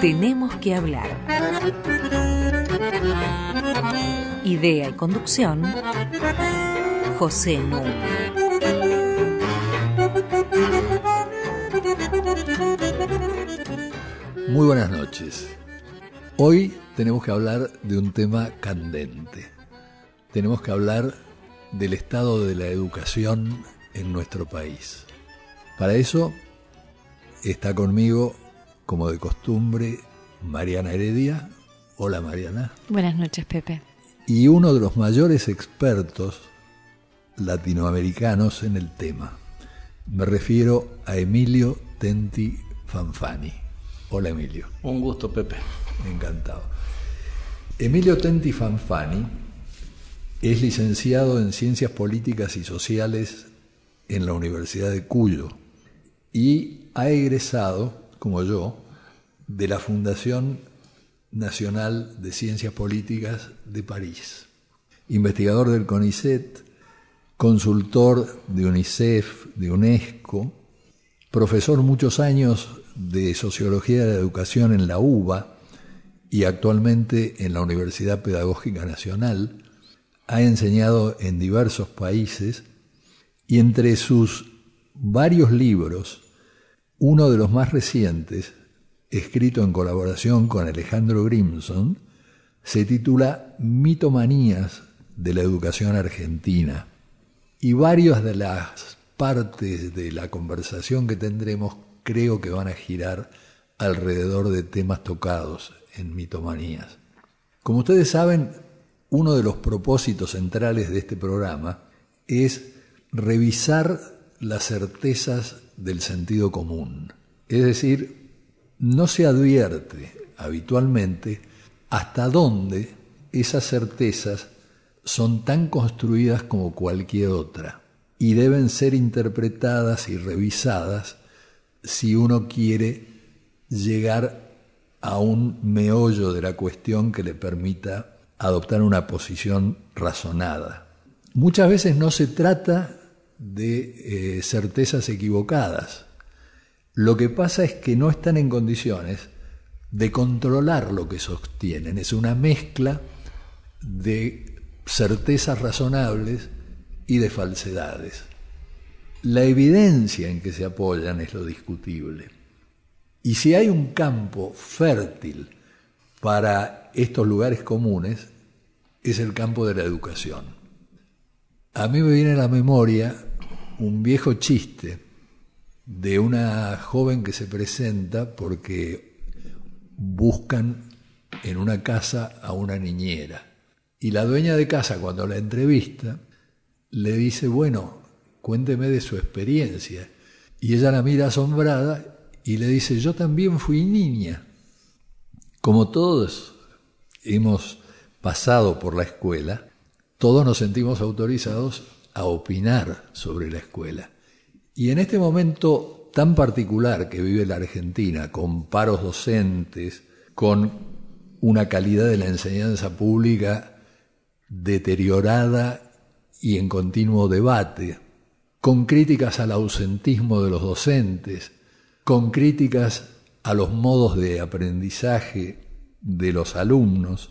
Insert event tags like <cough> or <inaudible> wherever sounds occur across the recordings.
Tenemos que hablar. Idea y conducción, José Nu. Muy buenas noches. Hoy tenemos que hablar de un tema candente. Tenemos que hablar del estado de la educación en nuestro país. Para eso está conmigo, como de costumbre, Mariana Heredia. Hola Mariana. Buenas noches, Pepe. Y uno de los mayores expertos latinoamericanos en el tema. Me refiero a Emilio Tenti Fanfani. Hola Emilio. Un gusto, Pepe. Encantado. Emilio Tenti Fanfani es licenciado en Ciencias Políticas y Sociales en la Universidad de Cuyo y ha egresado, como yo, de la Fundación Nacional de Ciencias Políticas de París. Investigador del CONICET, consultor de UNICEF, de UNESCO, profesor muchos años de Sociología de la Educación en la UBA y actualmente en la Universidad Pedagógica Nacional, ha enseñado en diversos países y entre sus varios libros, uno de los más recientes, escrito en colaboración con Alejandro Grimson, se titula Mitomanías de la Educación Argentina. Y varias de las partes de la conversación que tendremos creo que van a girar alrededor de temas tocados en Mitomanías. Como ustedes saben, uno de los propósitos centrales de este programa es revisar las certezas del sentido común. Es decir, no se advierte habitualmente hasta dónde esas certezas son tan construidas como cualquier otra y deben ser interpretadas y revisadas si uno quiere llegar a un meollo de la cuestión que le permita adoptar una posición razonada. Muchas veces no se trata de eh, certezas equivocadas. Lo que pasa es que no están en condiciones de controlar lo que sostienen. Es una mezcla de certezas razonables y de falsedades. La evidencia en que se apoyan es lo discutible. Y si hay un campo fértil para estos lugares comunes, es el campo de la educación. A mí me viene a la memoria un viejo chiste de una joven que se presenta porque buscan en una casa a una niñera. Y la dueña de casa, cuando la entrevista, le dice, bueno, cuénteme de su experiencia. Y ella la mira asombrada y le dice, yo también fui niña. Como todos hemos pasado por la escuela, todos nos sentimos autorizados a opinar sobre la escuela. Y en este momento tan particular que vive la Argentina, con paros docentes, con una calidad de la enseñanza pública deteriorada y en continuo debate, con críticas al ausentismo de los docentes, con críticas a los modos de aprendizaje de los alumnos,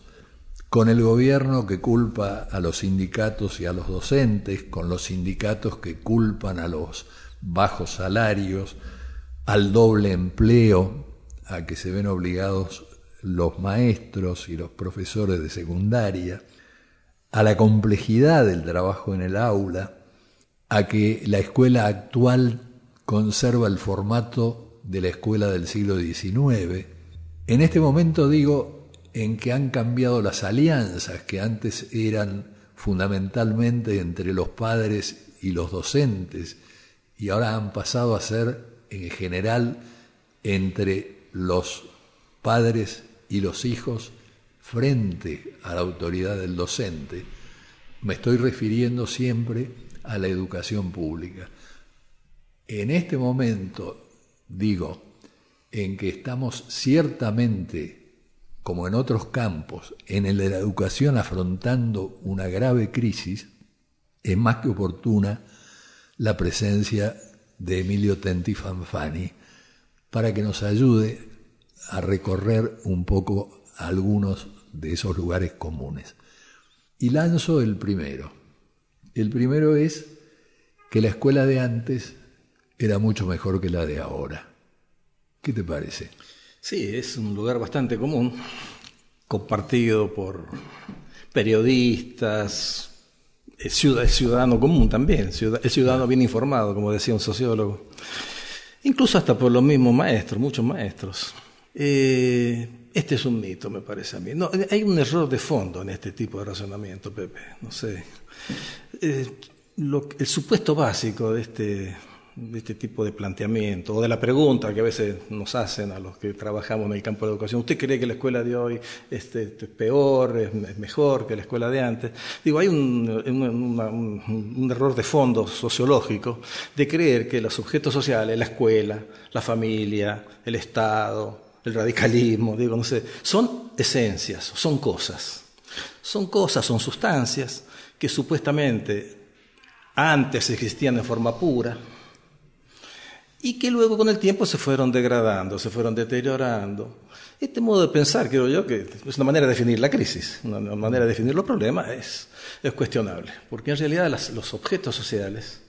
con el gobierno que culpa a los sindicatos y a los docentes, con los sindicatos que culpan a los bajos salarios, al doble empleo a que se ven obligados los maestros y los profesores de secundaria, a la complejidad del trabajo en el aula, a que la escuela actual conserva el formato de la escuela del siglo XIX. En este momento digo, en que han cambiado las alianzas que antes eran fundamentalmente entre los padres y los docentes y ahora han pasado a ser en general entre los padres y los hijos frente a la autoridad del docente, me estoy refiriendo siempre a la educación pública. En este momento, digo, en que estamos ciertamente como en otros campos, en el de la educación afrontando una grave crisis, es más que oportuna la presencia de Emilio Tenti Fanfani para que nos ayude a recorrer un poco algunos de esos lugares comunes. Y lanzo el primero. El primero es que la escuela de antes era mucho mejor que la de ahora. ¿Qué te parece? Sí, es un lugar bastante común, compartido por periodistas, el ciudadano común también, el ciudadano bien informado, como decía un sociólogo, incluso hasta por los mismos maestros, muchos maestros. Eh, este es un mito, me parece a mí. No, hay un error de fondo en este tipo de razonamiento, Pepe. No sé. Eh, el supuesto básico de este, este tipo de planteamiento o de la pregunta que a veces nos hacen a los que trabajamos en el campo de la educación. ¿Usted cree que la escuela de hoy este, es peor, es, mejor que la escuela de antes? Digo, hay un, un, error de fondo sociológico de creer que los objetos sociales, la escuela, la familia, el Estado, el radicalismo, digo, no sé, son esencias, son cosas. Son cosas, son sustancias que supuestamente antes existían de forma pura, y que luego con el tiempo se fueron degradando, se fueron deteriorando. Este modo de pensar, creo yo, que es una manera de definir la crisis, una manera de definir los problemas, es, es cuestionable, porque en realidad los objetos sociales,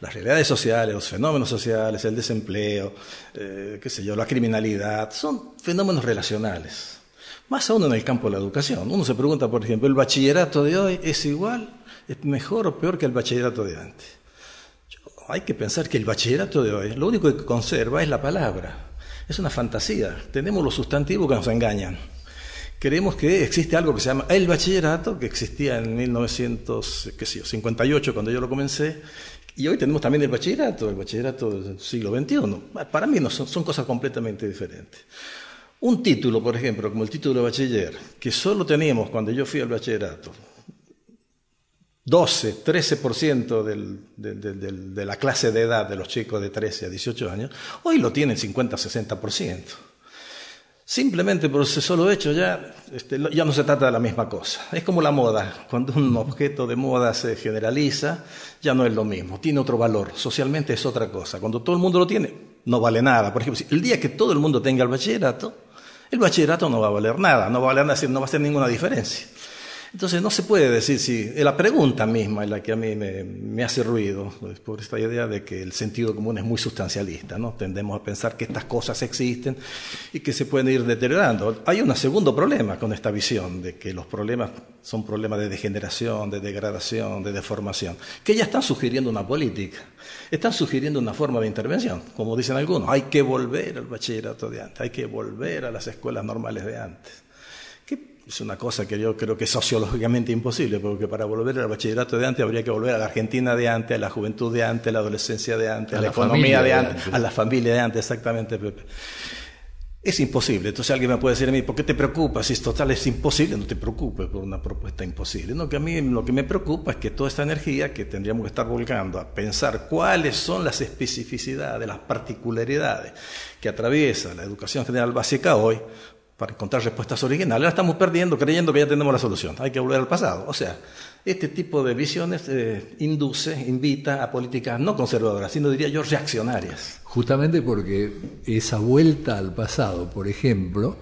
las realidades sociales, los fenómenos sociales, el desempleo, eh, qué sé yo, la criminalidad, son fenómenos relacionales. Más aún en el campo de la educación. Uno se pregunta, por ejemplo, ¿el bachillerato de hoy es igual, es mejor o peor que el bachillerato de antes? Hay que pensar que el bachillerato de hoy lo único que conserva es la palabra. Es una fantasía. Tenemos los sustantivos que nos engañan. Creemos que existe algo que se llama el bachillerato, que existía en 1958 cuando yo lo comencé, y hoy tenemos también el bachillerato, el bachillerato del siglo XXI. Para mí no son, son cosas completamente diferentes. Un título, por ejemplo, como el título de bachiller, que solo teníamos cuando yo fui al bachillerato, 12, 13% del, de la clase de edad de los chicos de 13 a 18 años, hoy lo tienen 50, 60%. Simplemente por ese solo hecho ya, este, ya no se trata de la misma cosa. Es como la moda. Cuando un objeto de moda se generaliza, ya no es lo mismo. Tiene otro valor. Socialmente es otra cosa. Cuando todo el mundo lo tiene, no vale nada. Por ejemplo, el día que todo el mundo tenga el bachillerato, el bachillerato no va a valer nada. No va a valer nada, no va a hacer ninguna diferencia. Entonces no se puede decir si la pregunta misma es la que a mí me, hace ruido, pues, por esta idea de que el sentido común es muy sustancialista, ¿no? Tendemos a pensar que estas cosas existen y que se pueden ir deteriorando. Hay un segundo problema con esta visión de que los problemas son problemas de degeneración, de degradación, de deformación, que ya están sugiriendo una política, están sugiriendo una forma de intervención, como dicen algunos, hay que volver al bachillerato de antes, hay que volver a las escuelas normales de antes es una cosa que yo creo que es sociológicamente imposible, porque para volver al bachillerato de antes habría que volver a la Argentina de antes, a la juventud de antes, a la adolescencia de antes, a, la, economía de antes, a la familia de antes, exactamente, Pepe. Es imposible. Entonces alguien me puede decir a mí, ¿por qué te preocupas? Si es total es imposible, no te preocupes por una propuesta imposible. No, que a mí lo que me preocupa es que toda esta energía que tendríamos que estar volcando a pensar cuáles son las especificidades, las particularidades que atraviesa la educación general básica hoy, para encontrar respuestas originales, la estamos perdiendo creyendo que ya tenemos la solución. Hay que volver al pasado. O sea, este tipo de visiones eh, induce, invita a políticas no conservadoras, sino diría yo reaccionarias. Justamente porque esa vuelta al pasado, por ejemplo,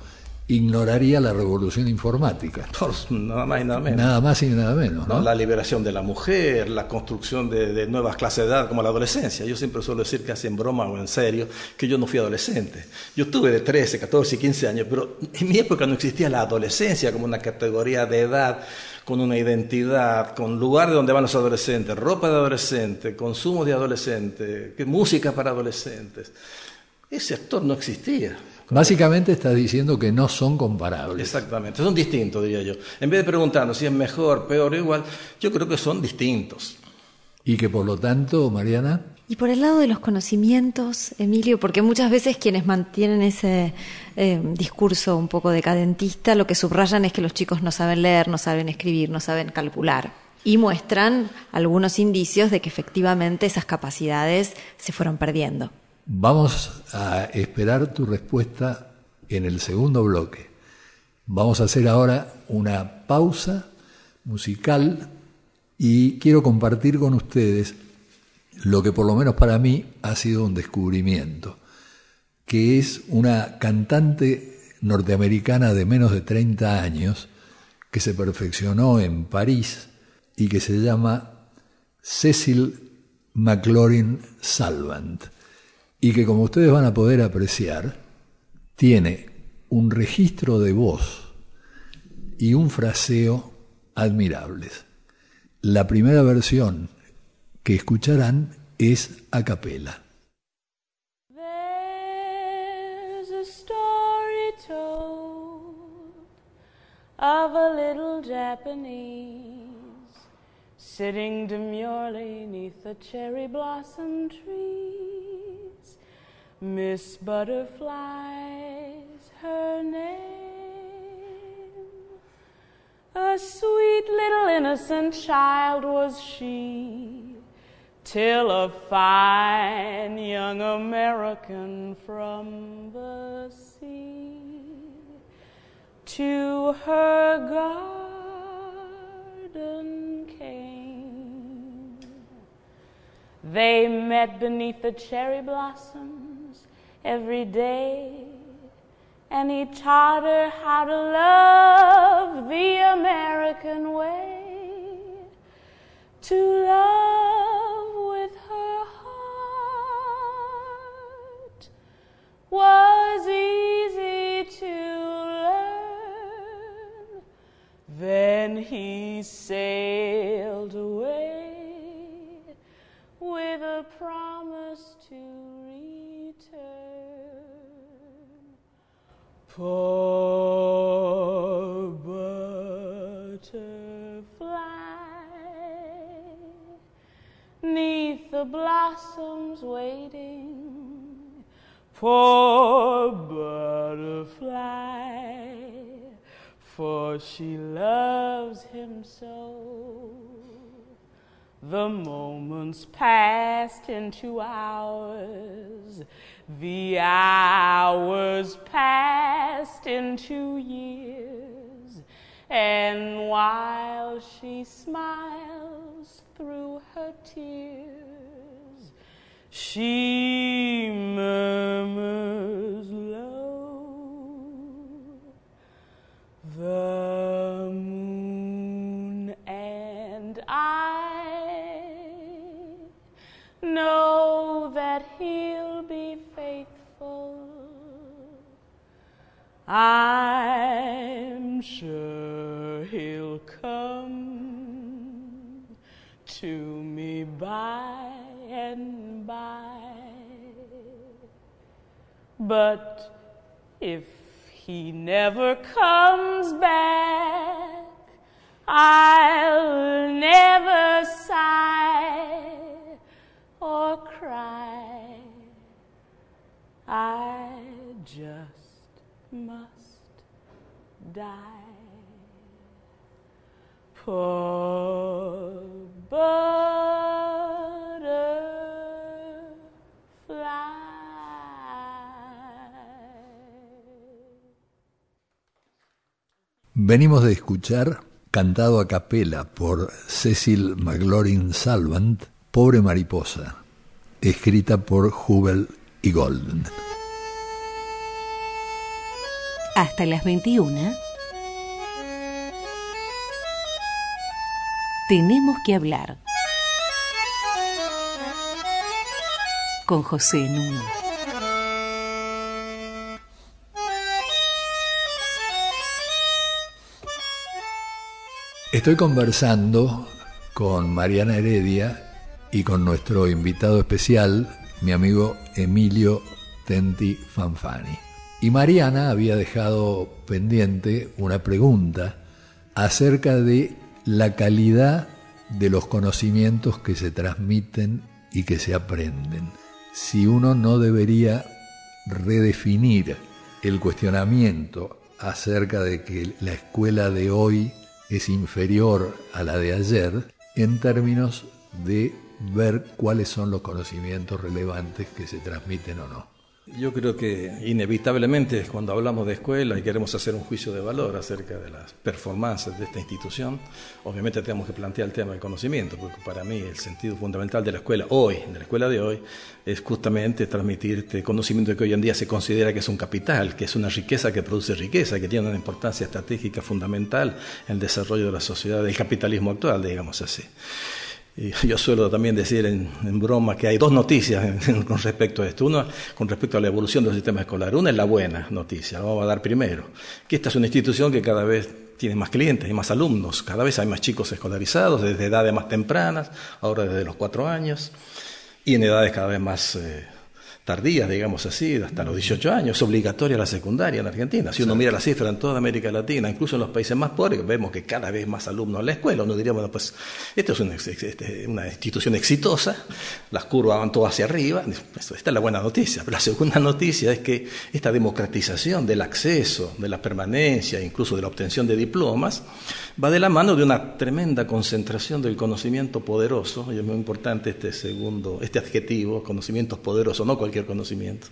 ignoraría la revolución informática. <laughs> nada más y nada menos. Nada más y nada menos. ¿no? La liberación de la mujer, la construcción de, nuevas clases de edad como la adolescencia. Yo siempre suelo decir, casi en broma o en serio, que yo no fui adolescente. Yo tuve de 13, 14 y 15 años, pero en mi época no existía la adolescencia como una categoría de edad con una identidad, con lugar de donde van los adolescentes, ropa de adolescente, consumo de adolescente, música para adolescentes. Ese actor no existía. Básicamente estás diciendo que no son comparables. Exactamente, son distintos, diría yo. En vez de preguntarnos si es mejor, peor o igual, yo creo que son distintos. Y que por lo tanto, Mariana. Y por el lado de los conocimientos, Emilio, porque muchas veces quienes mantienen ese eh, discurso un poco decadentista, lo que subrayan es que los chicos no saben leer, no saben escribir, no saben calcular. Y muestran algunos indicios de que efectivamente esas capacidades se fueron perdiendo. Vamos a esperar tu respuesta en el segundo bloque. Vamos a hacer ahora una pausa musical y quiero compartir con ustedes lo que por lo menos para mí ha sido un descubrimiento, que es una cantante norteamericana de menos de 30 años que se perfeccionó en París y que se llama Cecil McLaurin Salvant y que como ustedes van a poder apreciar tiene un registro de voz y un fraseo admirables. La primera versión que escucharán es a capela. of a little Japanese sitting demurely neath the cherry blossom trees. Miss Butterfly's her name. A sweet little innocent child was she, till a fine young American from the sea to her garden came. They met beneath the cherry blossoms every day, and he taught her how to love the American way, to love with her heart was easy to learn. then he sailed away with a promise to Poor butterfly, neath the blossoms waiting. Poor butterfly for she loves him so. The moments passed into hours, the hours passed into years, and while she smiles through her tears, she murmurs low. The I'm sure he'll come to me by and by. But if he never comes back. I'll never sigh or cry. I just must die. Poor Venimos de escuchar, cantado a capela por Cecil McLaurin Salvant, Pobre Mariposa, escrita por Hubel y Golden. Hasta las 21. Tenemos que hablar. Con José Nuno. Estoy conversando con Mariana Heredia y con nuestro invitado especial, mi amigo Emilio Tenti Fanfani. Y Mariana había dejado pendiente una pregunta acerca de la calidad de los conocimientos que se transmiten y que se aprenden. Si uno no debería redefinir el cuestionamiento acerca de que la escuela de hoy es inferior a la de ayer en términos de ver cuáles son los conocimientos relevantes que se transmiten o no. Yo creo que inevitablemente cuando hablamos de escuela y queremos hacer un juicio de valor acerca de las performances de esta institución, obviamente tenemos que plantear el tema del conocimiento, porque para mí el sentido fundamental de la escuela hoy, de la escuela de hoy, es justamente transmitirte conocimiento que hoy en día se considera que es un capital, que es una riqueza que produce riqueza, que tiene una importancia estratégica fundamental en el desarrollo de la sociedad, del capitalismo actual, digamos así. Y <laughs> yo suelo también decir en, broma que hay dos noticias con respecto a esto. Una, con respecto a la evolución del sistema escolar. Una es la buena noticia, la vamos a dar primero, que esta es una institución que cada vez tiene más clientes y más alumnos, cada vez hay más chicos escolarizados desde edades más tempranas, ahora desde los cuatro años, y en edades cada vez más... Eh, tardías, digamos así, hasta los 18 años. Es obligatoria la secundaria en Argentina. Si uno mira la cifra en toda América Latina, incluso en los países más pobres, vemos que cada vez más alumnos en la escuela. Uno diría, bueno, pues esto es una, este, una institución exitosa, las curvas van todas hacia arriba. Esta es la buena noticia. Pero la segunda <laughs> noticia es que esta democratización del acceso, de la permanencia, incluso de la obtención de diplomas, va de la mano de una tremenda concentración del conocimiento poderoso, y es muy importante este segundo, este adjetivo, conocimientos poderosos, no cualquier conocimiento,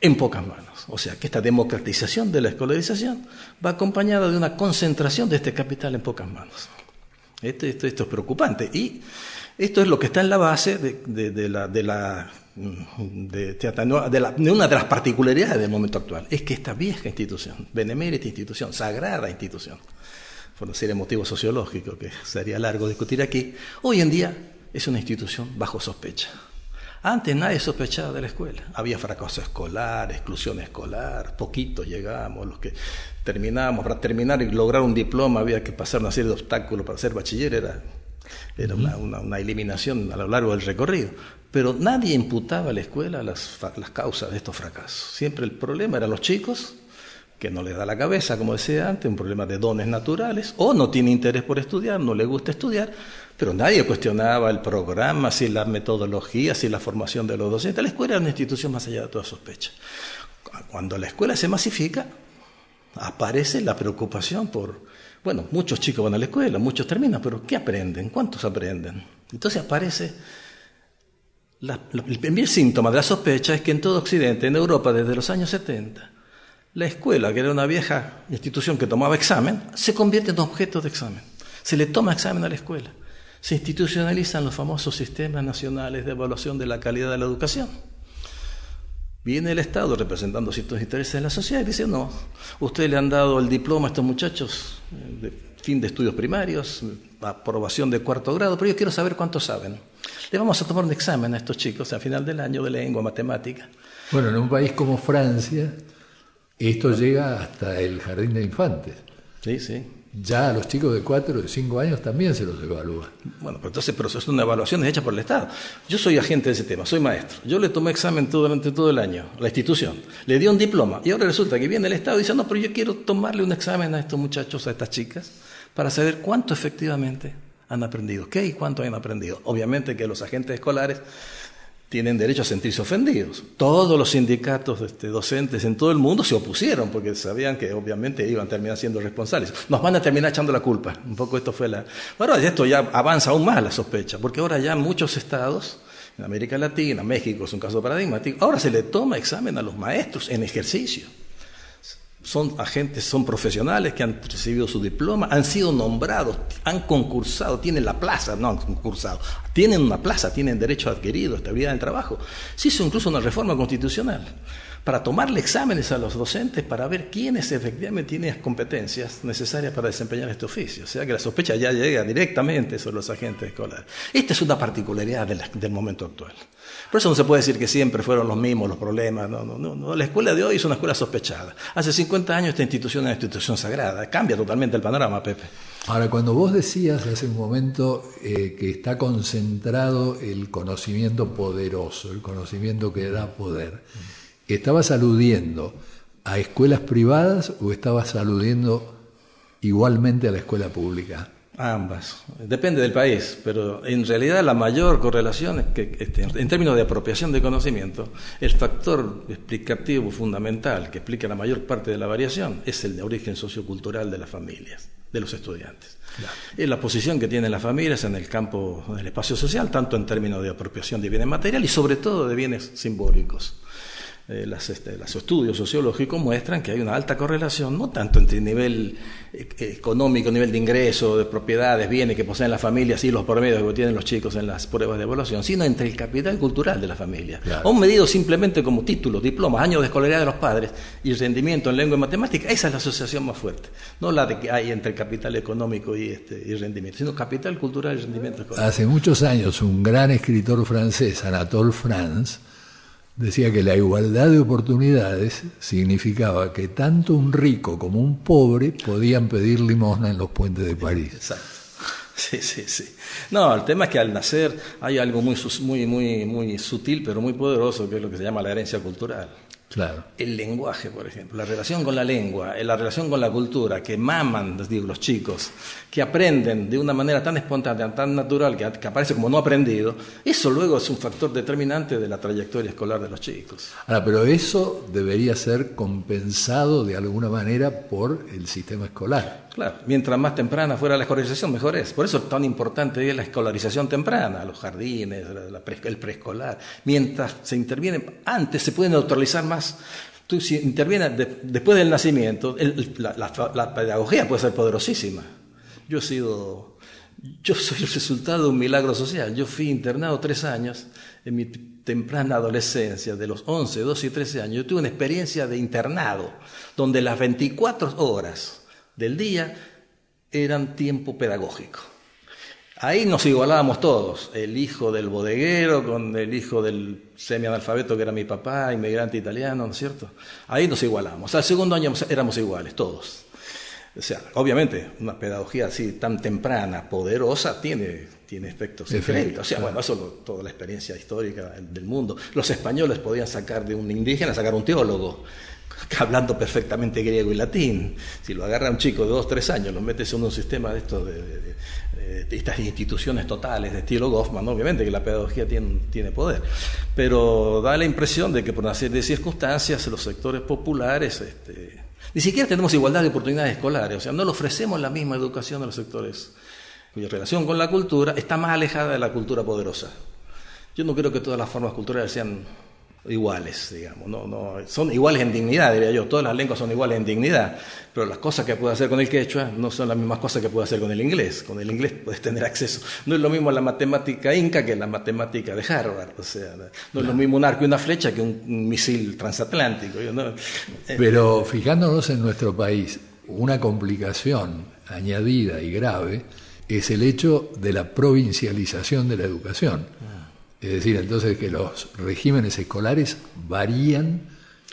en pocas manos. O sea, que esta democratización de la escolarización va acompañada de una concentración de este capital en pocas manos. Esto, esto, esto es preocupante. Y esto es lo que está en la base de, una de las particularidades del momento actual. Es que esta vieja institución, benemérita institución, sagrada institución, por decir el motivo sociológico que sería largo discutir aquí, hoy en día es una institución bajo sospecha. Antes nadie sospechaba de la escuela. Había fracaso escolar, exclusión escolar, poquitos llegamos, los que terminábamos, para terminar y lograr un diploma había que pasar una serie de obstáculos para ser bachiller, era, era una, una, eliminación a lo largo del recorrido. Pero nadie imputaba a la escuela las, las causas de estos fracasos. Siempre el problema eran los chicos que no le da la cabeza, como decía antes, un problema de dones naturales, o no tiene interés por estudiar, no le gusta estudiar, pero nadie cuestionaba el programa, si la metodología, si la formación de los docentes. La escuela era una institución más allá de toda sospecha. Cuando la escuela se masifica, aparece la preocupación por, bueno, muchos chicos van a la escuela, muchos terminan, pero ¿qué aprenden? ¿Cuántos aprenden? Entonces aparece el primer síntoma de la sospecha es que en todo Occidente, en Europa, desde los años 70, la escuela, que era una vieja institución que tomaba examen, se convierte en objeto de examen. Se le toma examen a la escuela. Se institucionalizan los famosos sistemas nacionales de evaluación de la calidad de la educación. Viene el Estado representando ciertos intereses de la sociedad y dice, no, ustedes le han dado el diploma a estos muchachos eh, de fin de estudios primarios, aprobación de cuarto grado, pero yo quiero saber cuántos saben. Le vamos a tomar un examen a estos chicos a final del año de lengua, matemática. Bueno, en un país como Francia, esto llega hasta el jardín de infantes. Sí, sí. Ya a los chicos de 4 de 5 años también se los evalúa. Bueno, pero entonces, pero eso es una evaluación hecha por el Estado. Yo soy agente de ese tema, soy maestro. Yo le tomé examen durante todo el año, la institución. Le di un diploma. Y ahora resulta que viene el Estado y dice, no, pero yo quiero tomarle un examen a estos muchachos, a estas chicas, para saber cuánto efectivamente han aprendido. ¿Qué y cuánto han aprendido? Obviamente que los agentes escolares tienen derecho a sentirse ofendidos. Todos los sindicatos este, docentes en todo el mundo se opusieron porque sabían que obviamente iban a terminar siendo responsables. Nos van a terminar echando la culpa. Un poco esto fue la... Bueno, esto ya avanza aún más la sospecha, porque ahora ya muchos estados, en América Latina, México es un caso paradigmático, ahora se le toma examen a los maestros en ejercicio son agentes, son profesionales que han recibido su diploma, han sido nombrados, han concursado, tienen la plaza, no han concursado, tienen una plaza, tienen derecho adquirido, estabilidad en el trabajo. Se hizo incluso una reforma constitucional para tomarle exámenes a los docentes para ver quiénes efectivamente tienen las competencias necesarias para desempeñar este oficio. O sea que la sospecha ya llega directamente sobre los agentes escolares. Esta es una particularidad del momento actual. Por eso no se puede decir que siempre fueron los mismos los problemas. No, no, no. La escuela de hoy es una escuela sospechada. Hace 50 años esta institución es una institución sagrada. Cambia totalmente el panorama, Pepe. Ahora, cuando vos decías hace un momento eh, que está concentrado el conocimiento poderoso, el conocimiento que da poder, ¿Estabas aludiendo a escuelas privadas o estabas aludiendo igualmente a la escuela pública? Ambas. Depende del país, pero en realidad la mayor correlación es que este, en términos de apropiación de conocimiento, el factor explicativo fundamental que explica la mayor parte de la variación es el de origen sociocultural de las familias, de los estudiantes. Es la posición que tienen las familias en el campo del espacio social, tanto en términos de apropiación de bienes materiales y sobre todo de bienes simbólicos. Eh, las, este, los estudios sociológicos muestran que hay una alta correlación, no tanto entre nivel eh, económico, nivel de ingreso, de propiedades, bienes que poseen las familias y los promedios que tienen los chicos en las pruebas de evaluación, sino entre el capital cultural de la familia. Claro. O medido simplemente como títulos, diplomas, años de escolaridad de los padres y rendimiento en lengua y matemática, esa es la asociación más fuerte. No la de que hay entre el capital económico y, este, y rendimiento, sino capital cultural y rendimiento escolar. Hace muchos años un gran escritor francés, Anatole France, decía que la igualdad de oportunidades significaba que tanto un rico como un pobre podían pedir limosna en los puentes de París. Exacto. Sí, sí, sí. No, el tema es que al nacer hay algo muy, muy, muy, muy sutil, pero muy poderoso, que es lo que se llama la herencia cultural. Claro. El lenguaje, por ejemplo, la relación con la lengua, eh, la relación con la cultura, que maman, les digo, los chicos, que aprenden de una manera tan espontánea, tan natural, que, que aparece como no aprendido, eso luego es un factor determinante de la trayectoria escolar de los chicos. Ahora, pero eso debería ser compensado de alguna manera por el sistema escolar. Claro, mientras más temprana fuera la escolarización, mejor es. Por eso es tan importante la escolarización temprana, los jardines, la pre- el preescolar. Mientras se interviene, antes se puede neutralizar más. Tú si intervienes de- después del nacimiento, el- la, la- la pedagogía puede ser poderosísima. Yo he sido, yo soy el resultado de un milagro social. Yo fui internado tres años en mi temprana adolescencia, de los 11, 12 y 13 años. Yo tuve una experiencia de internado, donde las 24 horas del día eran tiempo pedagógico. Ahí nos igualábamos todos, el hijo del bodeguero con el hijo del semianalfabeto que era mi papá, inmigrante italiano, ¿no es cierto? Ahí nos igualábamos. Al segundo año éramos iguales, todos. O sea, obviamente, una pedagogía así tan temprana, poderosa, tiene, tiene efectos Efecto, diferentes. O sea, bueno, eso lo- toda la experiencia histórica del mundo. Los españoles podían sacar de un indígena, sacar un teólogo, <laughs> hablando perfectamente griego y latín. Si lo agarra un chico de dos, tres años, lo metes en un sistema de estos, de, de- estas instituciones totales de estilo Goffman, obviamente que la pedagogía tiene, tiene poder. Pero da la impresión de que por una serie de circunstancias los sectores populares... Este, ni siquiera tenemos igualdad de oportunidades escolares, o sea, no le ofrecemos la misma educación a los sectores cuya relación con la cultura está más alejada de la cultura poderosa. Yo no creo que todas las formas culturales sean iguales, digamos, no, no, son iguales en dignidad, diría yo, todas las lenguas son iguales en dignidad, pero las cosas que puede hacer con el quechua no son las mismas cosas que puede hacer con el inglés, con el inglés puedes tener acceso, no es lo mismo la matemática inca que la matemática de Harvard, o sea, no es lo mismo un arco y una flecha que un, misil transatlántico, no- eh, Pero fijándonos en nuestro país, una complicación añadida y grave es el hecho de la provincialización de la educación. Es decir, entonces que los regímenes escolares varían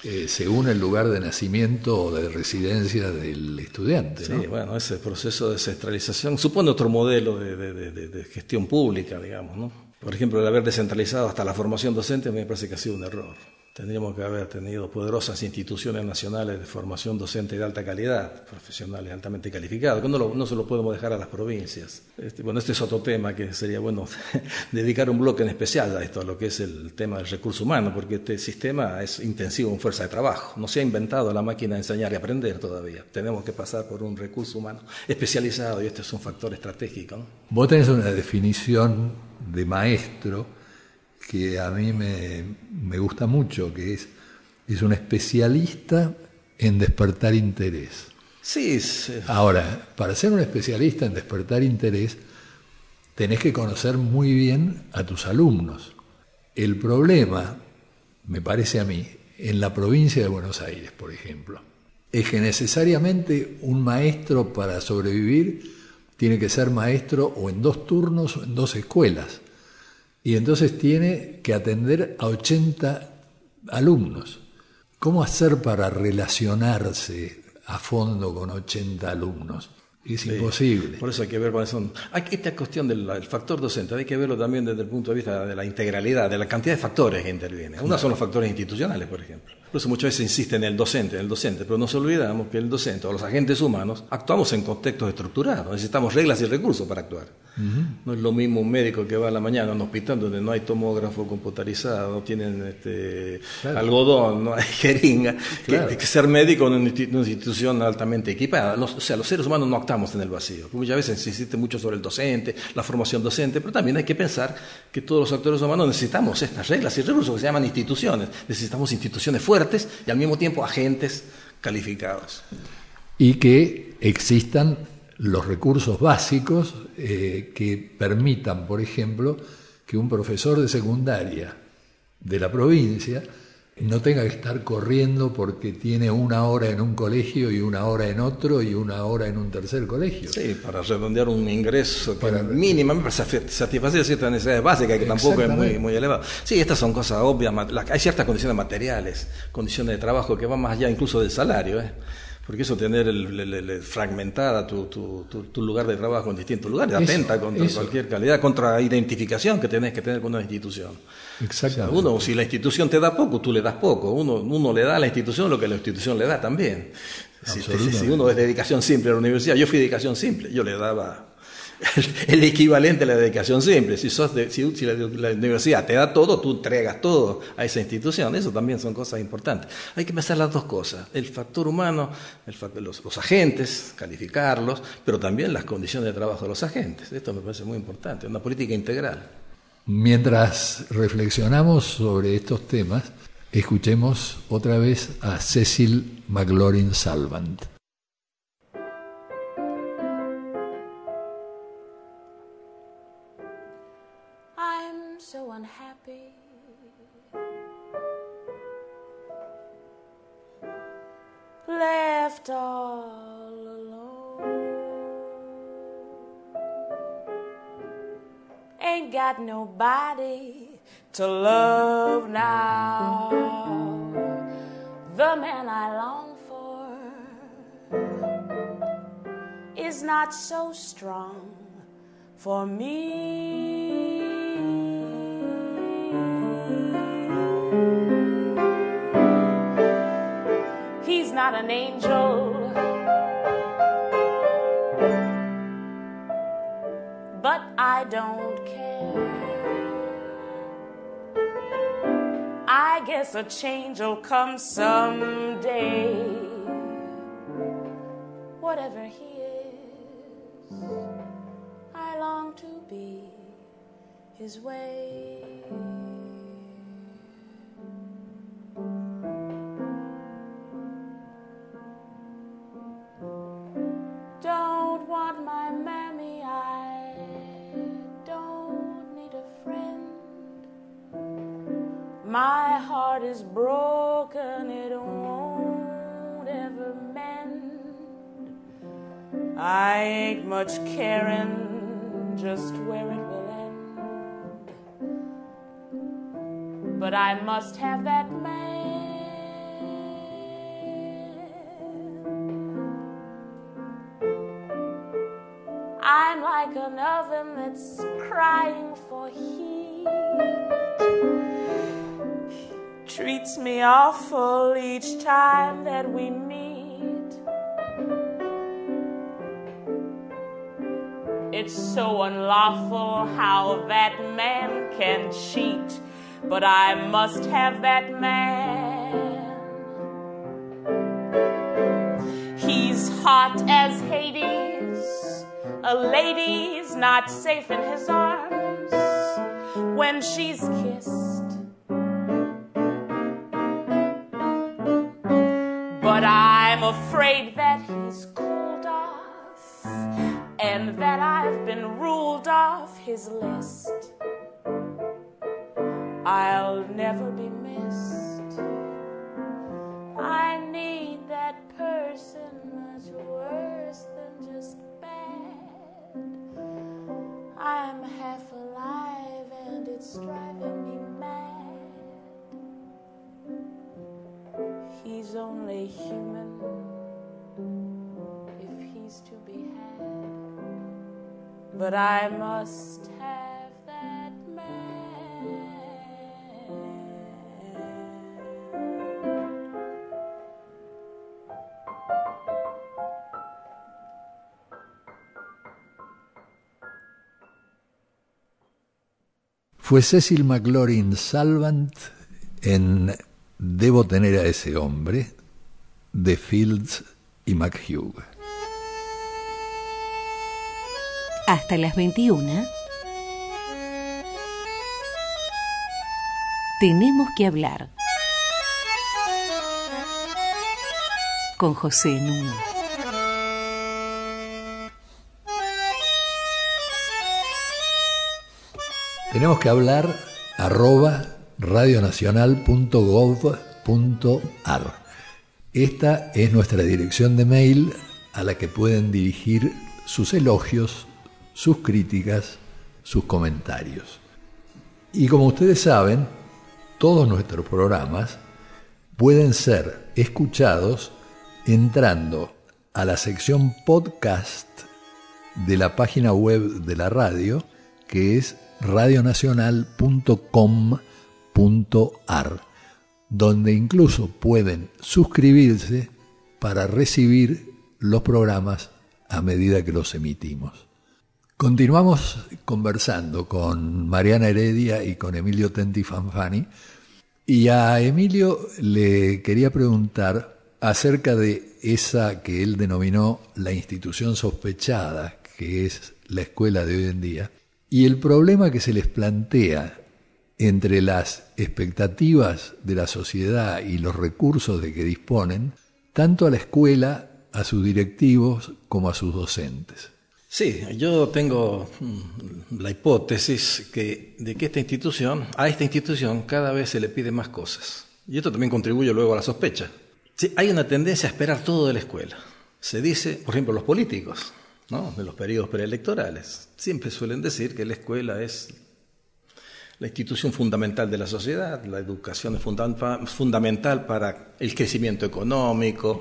eh, según el lugar de nacimiento o de residencia del estudiante. ¿no? Sí, bueno, ese proceso de descentralización supone otro modelo de, de- de- de- de gestión pública, digamos, ¿no? Por ejemplo, el haber descentralizado hasta la formación docente me parece que ha sido un error. Tendríamos que haber tenido poderosas instituciones nacionales de formación docente de alta calidad, profesionales altamente calificados, que no, lo- no se lo podemos dejar a las provincias. Este, bueno, este es otro tema que sería bueno <laughs> dedicar un bloque en especial a esto, a lo que es el tema del recurso humano, porque este sistema es intensivo en fuerza de trabajo. No se ha inventado la máquina de enseñar y aprender todavía. Tenemos que pasar por un recurso humano especializado y este es un factor estratégico. Vos tenés una definición de maestro que a mí me, me gusta mucho, que es, es un especialista en despertar interés. Sí, sí. Ahora, para ser un especialista en despertar interés, tenés que conocer muy bien a tus alumnos. El problema, me parece a mí, en la provincia de Buenos Aires, por ejemplo, es que necesariamente un maestro para sobrevivir tiene que ser maestro o en dos turnos o en dos escuelas. Y entonces tiene que atender a 80 alumnos. ¿Cómo hacer para relacionarse a fondo con 80 alumnos? Es imposible. Por eso hay que ver cuáles son. Esta cuestión del, del factor docente, hay que verlo también desde el punto de vista de la integralidad, de la cantidad de factores que intervienen. Uno son los factores institucionales, por ejemplo. Por eso muchas veces insiste en el docente, en el docente, pero nos olvidamos que el docente o los agentes humanos actuamos en contextos estructurados, necesitamos reglas y recursos para actuar. No es lo mismo un médico que va a la mañana a un hospital donde no hay tomógrafo computarizado, no tienen este, algodón, no hay <laughs> jeringa, que, que, ser médico en una institución altamente equipada. o sea, los seres humanos no actuamos en el vacío. Muchas veces se insiste mucho sobre el docente, la formación docente, pero también hay que pensar que todos los actores humanos necesitamos estas reglas y recursos que se llaman instituciones. Necesitamos instituciones fuertes y al mismo tiempo agentes calificados. Y que existan los recursos básicos eh, que permitan, por ejemplo, que un profesor de secundaria de la provincia no tenga que estar corriendo porque tiene una hora en un colegio y una hora en otro y una hora en un tercer colegio. Sí, para redondear un ingreso para, mínimamente para satisfacer ciertas necesidades básicas que tampoco es muy, muy elevado. Sí, estas son cosas obvias. Hay ciertas condiciones materiales, condiciones de trabajo que van más allá incluso del salario. ¿eh? Porque eso tener el, fragmentada tu, tu, tu, lugar de trabajo en distintos lugares atenta contra cualquier calidad, contra identificación que tenés que tener con una institución. Exactamente. uno, si la institución te da poco, tú le das poco. Uno, uno le da a la institución lo que la institución le da también. Si, si uno es dedicación simple a la universidad, yo fui dedicación simple, yo le daba <laughs> el equivalente a la dedicación simple. Si, la, universidad te da todo, tú entregas todo a esa institución. Eso también son cosas importantes. Hay que pensar las dos cosas. El factor humano, los, agentes, calificarlos, pero también las condiciones de trabajo de los agentes. Esto me parece muy importante, una política integral. Mientras reflexionamos sobre estos temas, escuchemos otra vez a Cecil McLaurin Salvant. Left all alone. Ain't got nobody to love now. The man I long for is not so strong for me. Not an angel. But I don't care. I guess a change will come someday. Whatever he is, I long to be his way. My heart is broken, it won't ever mend. I ain't much caring just where it will end. But I must have that man. I'm like an oven that's crying for heat treats me awful each time that we meet. It's so unlawful how that man can cheat, but I must have that man. He's hot as Hades, a lady's not safe in his arms when she's kissed I'm afraid that he's cooled off and that I've been ruled off his list. I'll never be missed. I need that person much worse than just bad. I'm half alive and it's driving me only human if he's to be had. But I must have that man. Fue Cecil McLaurin Salvant en Debo tener a ese hombre de Fields y McHugh. Hasta las 21. Tenemos que hablar. Con José Nuno. Tenemos que hablar arroba radionacional.gov.ar. Esta es nuestra dirección de mail a la que pueden dirigir sus elogios, sus críticas, sus comentarios. Y como ustedes saben, todos nuestros programas pueden ser escuchados entrando a la sección podcast de la página web de la radio, que es radionacional.com.ar, donde incluso pueden suscribirse para recibir los programas a medida que los emitimos. Continuamos conversando con Mariana Heredia y con Emilio Tenti Fanfani y a Emilio le quería preguntar acerca de esa que él denominó la institución sospechada, que es la escuela de hoy en día, y el problema que se les plantea entre las expectativas de la sociedad y los recursos de que disponen, tanto a la escuela, a sus directivos, como a sus docentes. Sí, yo tengo mm, la hipótesis que, de que esta institución, a esta institución cada vez se le pide más cosas. Y esto también contribuye luego a la sospecha. Hay una tendencia a esperar todo de la escuela. Se dice, por ejemplo, los políticos, de los periodos preelectorales. Siempre suelen decir que la escuela es la institución fundamental de la sociedad, la educación es fundamental para el crecimiento económico,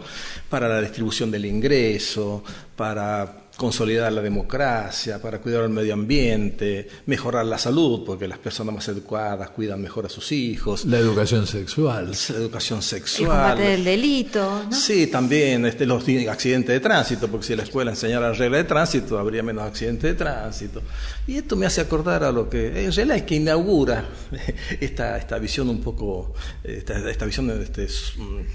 para la distribución del ingreso, para consolidar la democracia, para cuidar el medio ambiente, mejorar la salud, porque las personas más educadas cuidan mejor a sus hijos. La educación sexual. La educación sexual. El del delito. ¿no? Sí, también este, los accidentes de tránsito, porque si la escuela enseñara la regla de tránsito, habría menos accidentes de tránsito. Y esto me hace acordar a lo que en realidad es que inaugura <laughs> esta, esta visión un poco, esta, esta visión este,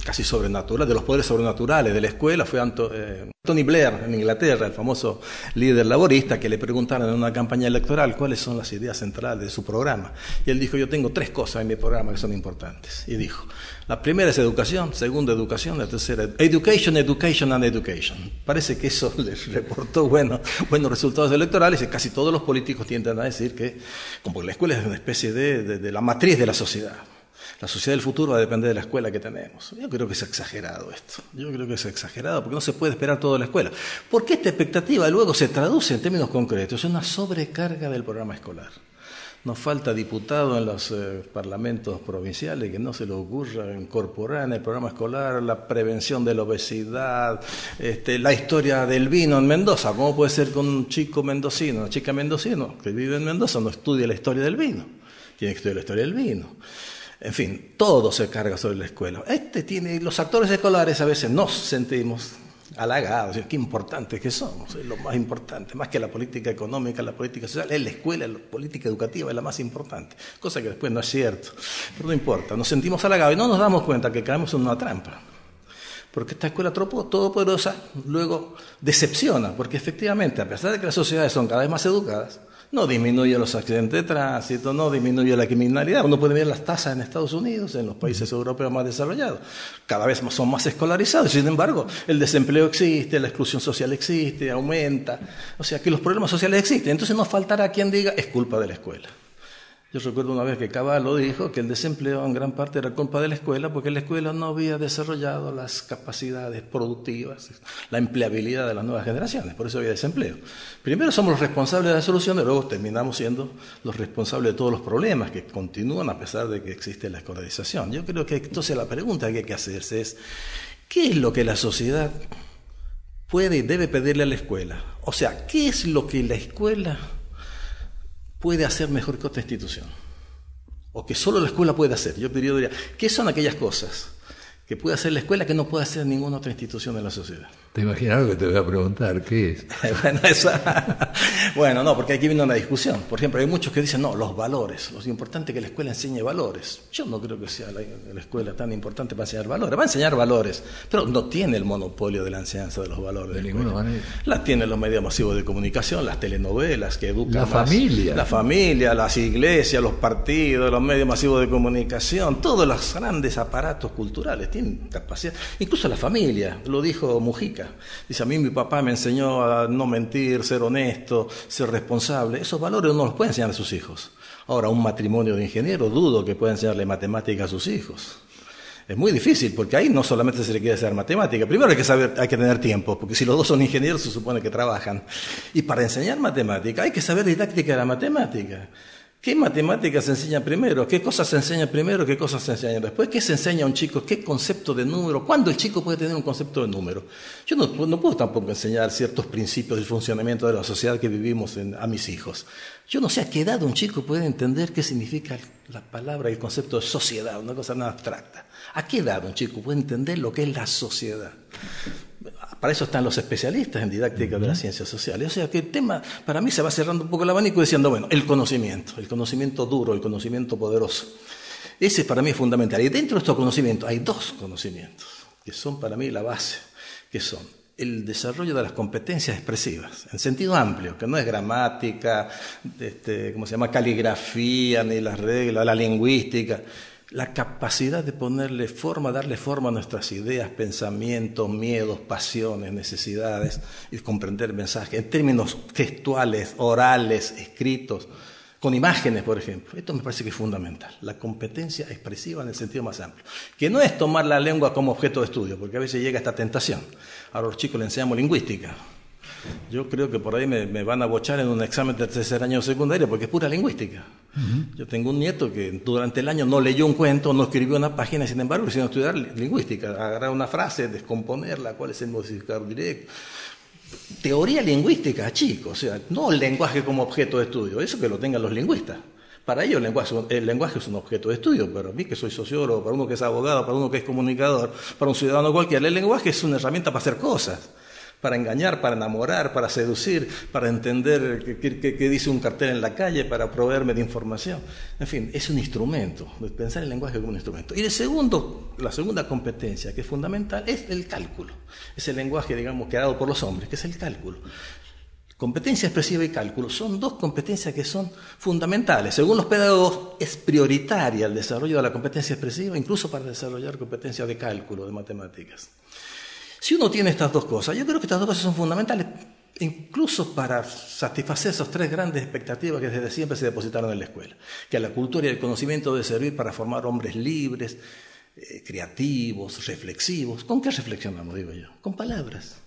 casi sobrenatural, de los poderes sobrenaturales de la escuela, fue Anto, eh, Tony Blair en Inglaterra, el famoso líder laborista, que le preguntaron en una campaña electoral cuáles son las ideas centrales de su programa. Y él dijo, yo tengo tres cosas en mi programa que son importantes. Y dijo, la primera es educación, segunda educación, la tercera education, education and education. Parece que eso <laughs> les reportó bueno, buenos resultados electorales y casi todos los políticos tienden a decir que como la escuela es una especie de, de la matriz de la sociedad. La sociedad del futuro va a depender de la escuela que tenemos. Yo creo que es exagerado esto. Yo creo que es exagerado porque no se puede esperar todo la escuela. Porque esta expectativa luego se traduce en términos concretos en una sobrecarga del programa escolar. Nos falta diputado en los eh, parlamentos provinciales que no se le ocurra incorporar en el programa escolar la prevención de la obesidad, este, la historia del vino en Mendoza. ¿Cómo puede ser que un chico mendocino, una chica mendocino que vive en Mendoza no estudie la historia del vino? Tiene que estudiar la historia del vino. En fin, todo se carga sobre la escuela. Este tiene, los actores escolares a veces nos sentimos halagados, qué importantes que somos, es lo más importante, más que la política económica, la política social, es la escuela, la política educativa es la más importante, cosa que después no es cierto, pero no importa, nos sentimos halagados y no nos damos cuenta que caemos en una trampa. Porque esta escuela todopoderosa luego decepciona, porque efectivamente, a pesar de que las sociedades son cada vez más educadas, no disminuye los accidentes de tránsito, no disminuye la criminalidad. Uno puede ver las tasas en Estados Unidos, en los países europeos más desarrollados. Cada vez son más escolarizados. Sin embargo, el desempleo existe, la exclusión social existe, aumenta. O sea que los problemas sociales existen. Entonces no faltará quien diga es culpa de la escuela. Yo recuerdo una vez que Caballo dijo que el desempleo en gran parte era culpa de la escuela porque la escuela no había desarrollado las capacidades productivas, la empleabilidad de las nuevas generaciones, por eso había desempleo. Primero somos los responsables de la solución y luego terminamos siendo los responsables de todos los problemas que continúan a pesar de que existe la escolarización. Yo creo que entonces la pregunta que hay que hacerse es, ¿qué es lo que la sociedad puede y debe pedirle a la escuela? O sea, ¿qué es lo que la escuela puede hacer mejor que otra institución? O que solo la escuela puede hacer. Yo diría, ¿qué son aquellas cosas que puede hacer la escuela que no puede hacer ninguna otra institución de la sociedad. Te imaginas lo que te voy a preguntar, ¿qué es? <laughs> bueno, esa- <laughs> bueno, no, porque aquí viene una discusión. Por ejemplo, hay muchos que dicen, no, los valores, lo importante es que la escuela enseñe valores. Yo no creo que sea la, la escuela tan importante para enseñar valores. Va a enseñar valores, pero no tiene el monopolio de la enseñanza de los valores. De la ninguna escuela. manera. Las tienen los medios masivos de comunicación, las telenovelas que educan La más. familia. La familia, las iglesias, los partidos, los medios masivos de comunicación, todos los grandes aparatos culturales capacidad. Incluso la familia, lo dijo Mujica. Dice, a mí mi papá me enseñó a no mentir, ser honesto, ser responsable. Esos valores no los puede enseñar a sus hijos. Ahora, un matrimonio de ingenieros, dudo que pueda enseñarle matemática a sus hijos. Es muy difícil, porque ahí no solamente se le quiere hacer matemática. Primero hay que saber, hay que tener tiempo, porque si los dos son ingenieros se supone que trabajan. Y para enseñar matemática hay que saber didáctica de la matemática. ¿Qué matemáticas se enseña primero? ¿Qué cosas se enseña primero? ¿Qué cosas se enseñan después? ¿Qué se enseña a un chico? ¿Qué concepto de número? ¿Cuándo el chico puede tener un concepto de número? Yo no, puedo tampoco enseñar ciertos principios del funcionamiento de la sociedad que vivimos en- a mis hijos. Yo no sé a qué edad un chico puede entender qué significa la palabra y el concepto de sociedad, una cosa nada abstracta. ¿A qué edad un chico puede entender lo que es la sociedad? Para eso están los especialistas en didáctica de las ciencias sociales. O sea que el tema, para mí, se va cerrando un poco el abanico diciendo, bueno, el conocimiento, el conocimiento duro, el conocimiento poderoso. Ese para mí es fundamental. Y dentro de estos conocimientos hay dos conocimientos que son para mí la base, que son el desarrollo de las competencias expresivas, en sentido amplio, que no es gramática, este, ¿cómo se llama? caligrafía, ni las reglas, la lingüística, la capacidad de ponerle forma, darle forma a nuestras ideas, pensamientos, miedos, pasiones, necesidades, y comprender mensajes en términos textuales, orales, escritos, con imágenes, por ejemplo. Esto me parece que es fundamental, la competencia expresiva en el sentido más amplio, que no es tomar la lengua como objeto de estudio, porque a veces llega esta tentación. Ahora los chicos le enseñamos lingüística. Yo creo que por ahí me, me van a bochar en un examen de tercer año de secundaria porque es pura lingüística. Yo tengo un nieto que durante el año no leyó un cuento, no escribió una página, sin embargo, decidió estudiar li- lingüística, agarrar una frase, descomponerla, cuál es el modificador directo. Teoría lingüística, chicos, o sea, no el lenguaje como objeto de estudio, eso que lo tengan los lingüistas. Para ellos el lenguaje, el lenguaje es un objeto de estudio, pero a mí que soy sociólogo, para uno que es abogado, para uno que es comunicador, para un ciudadano cualquiera, el lenguaje es una herramienta para hacer cosas, para engañar, para enamorar, para seducir, para entender qué, dice un cartel en la calle, para proveerme de información. En fin, es un instrumento, pensar el lenguaje como un instrumento. Y el segundo, la segunda competencia que es fundamental es el cálculo. Es el lenguaje, digamos, creado por los hombres, que es el cálculo. Competencia expresiva y cálculo son dos competencias que son fundamentales. Según los pedagogos, es prioritaria el desarrollo de la competencia expresiva, incluso para desarrollar competencias de cálculo, de matemáticas. Si uno tiene estas dos cosas, yo creo que estas dos cosas son fundamentales, incluso para satisfacer esas tres grandes expectativas que desde siempre se depositaron en la escuela. Que la cultura y el conocimiento debe servir para formar hombres libres, eh, creativos, reflexivos. ¿Con qué reflexionamos, digo yo? Con palabras.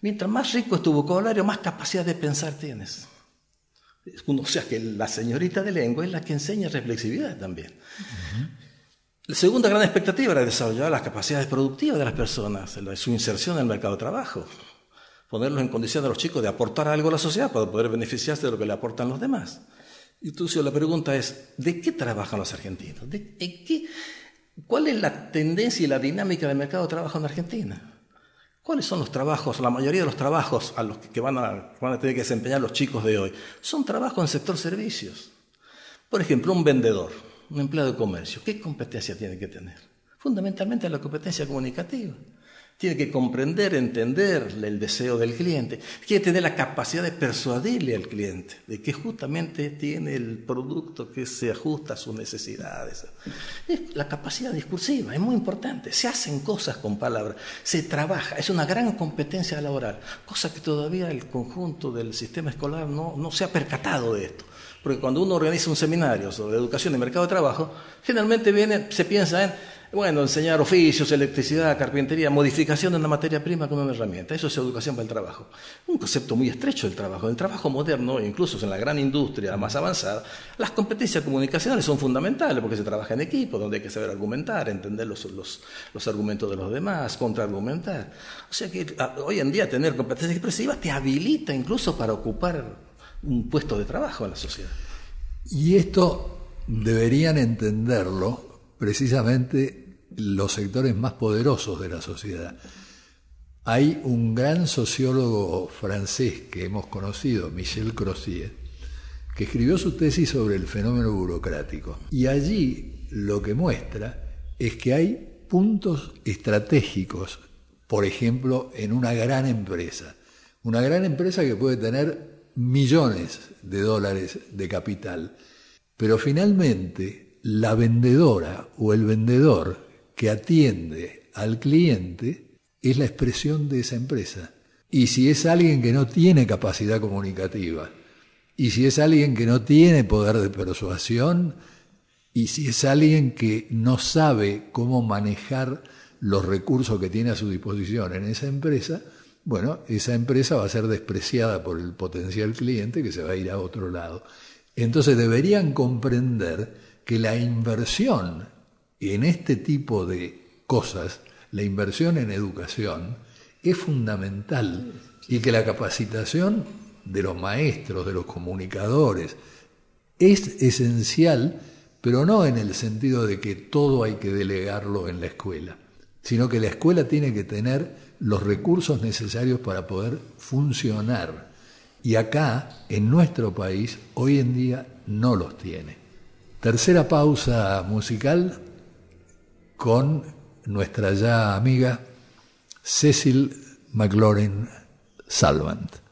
Mientras más rico es tu vocabulario, más capacidad de pensar tienes. O sea que la señorita de lengua es la que enseña reflexividad también. La segunda gran expectativa era desarrollar las capacidades productivas de las personas, su inserción en el mercado de trabajo, ponerlos en condición a los chicos de aportar algo a la sociedad para poder beneficiarse de lo que le aportan los demás. Y entonces la pregunta es, ¿de qué trabajan los argentinos? ¿De, qué, ¿Cuál es la tendencia y la dinámica del mercado de trabajo en Argentina? ¿Cuáles son los trabajos, la mayoría de los trabajos a los que van a, van a tener que desempeñar los chicos de hoy? Son trabajos en el sector servicios. Por ejemplo, un vendedor, un empleado de comercio, ¿qué competencia tiene que tener? Fundamentalmente la competencia comunicativa. Tiene que comprender, entender el deseo del cliente. Quiere tener la capacidad de persuadirle al cliente de que justamente tiene el producto que se ajusta a sus necesidades. Es la capacidad discursiva es muy importante. Se hacen cosas con palabras, se trabaja, es una gran competencia laboral, cosa que todavía el conjunto del sistema escolar no, no se ha percatado de esto. Porque cuando uno organiza un seminario sobre educación y mercado de trabajo, generalmente se piensa en, bueno, enseñar oficios, electricidad, carpintería, modificación de una materia prima como una herramienta. Eso es educación para el trabajo. Un concepto muy estrecho del trabajo. El trabajo moderno, incluso en la gran industria más avanzada, las competencias comunicacionales son fundamentales porque se trabaja en equipo, donde hay que saber argumentar, entender los, los, los argumentos de los demás, contraargumentar. O sea que a- hoy en día tener competencias expresivas te habilita incluso para ocupar un puesto de trabajo en la sociedad. Y esto deberían entenderlo precisamente los sectores más poderosos de la sociedad. Hay un gran sociólogo francés que hemos conocido, Michel Crozier, que escribió su tesis sobre el fenómeno burocrático. Y allí lo que muestra es que hay puntos estratégicos, por ejemplo, en una gran empresa. Una gran empresa que puede tener millones de dólares de capital, pero finalmente la vendedora o el vendedor que atiende al cliente es la expresión de esa empresa. Y si es alguien que no tiene capacidad comunicativa, y si es alguien que no tiene poder de persuasión, y si es alguien que no sabe cómo manejar los recursos que tiene a su disposición en esa empresa, bueno, esa empresa va a ser despreciada por el potencial cliente que se va a ir a otro lado. Entonces deberían comprender que la inversión en este tipo de cosas la inversión en educación es fundamental y que la capacitación de los maestros, de los comunicadores, es esencial, pero no en el sentido de que todo hay que delegarlo en la escuela, sino que la escuela tiene que tener los recursos necesarios para poder funcionar. Y acá, en nuestro país, hoy en día no los tiene. Tercera pausa musical con nuestra ya amiga Cecil McLaurin Salvant.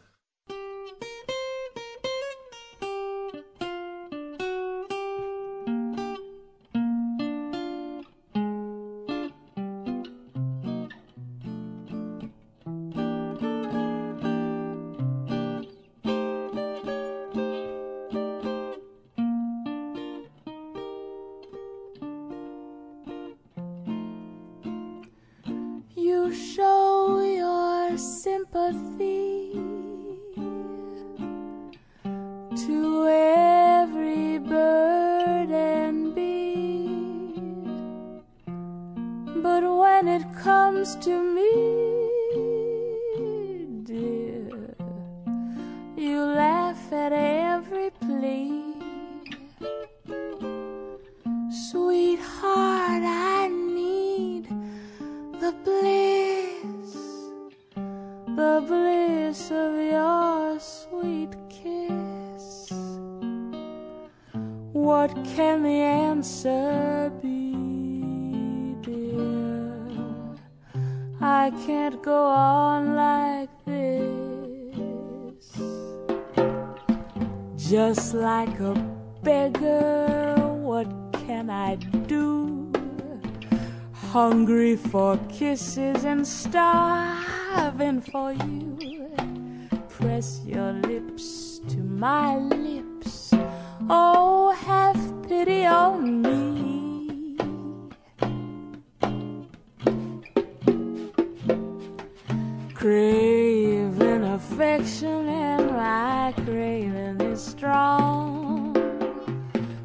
Craving affection and my craving is strong.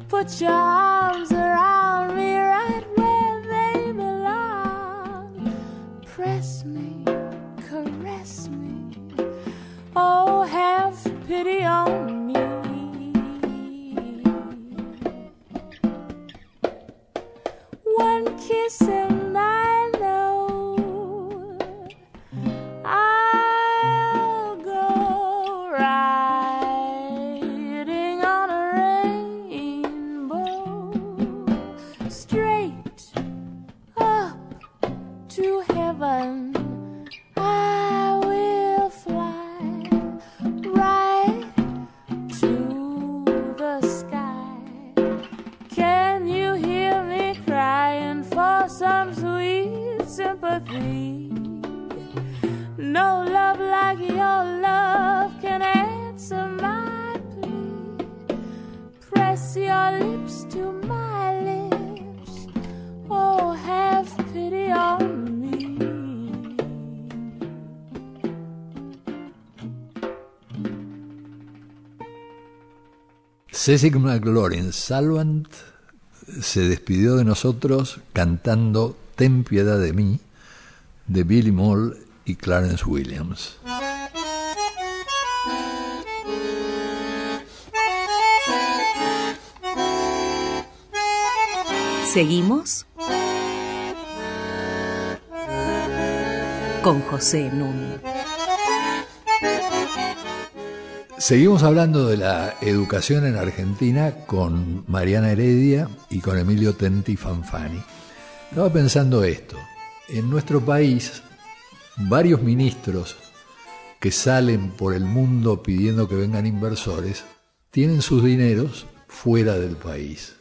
Put your arms Cecil McLaurin Salvant se despidió de nosotros cantando Ten piedad de mí de Billy Moll y Clarence Williams. Seguimos con José Núñez. Seguimos hablando de la educación en Argentina con Mariana Heredia y con Emilio Tenti Fanfani. Estaba pensando esto. En nuestro país, varios ministros que salen por el mundo pidiendo que vengan inversores tienen sus dineros fuera del país.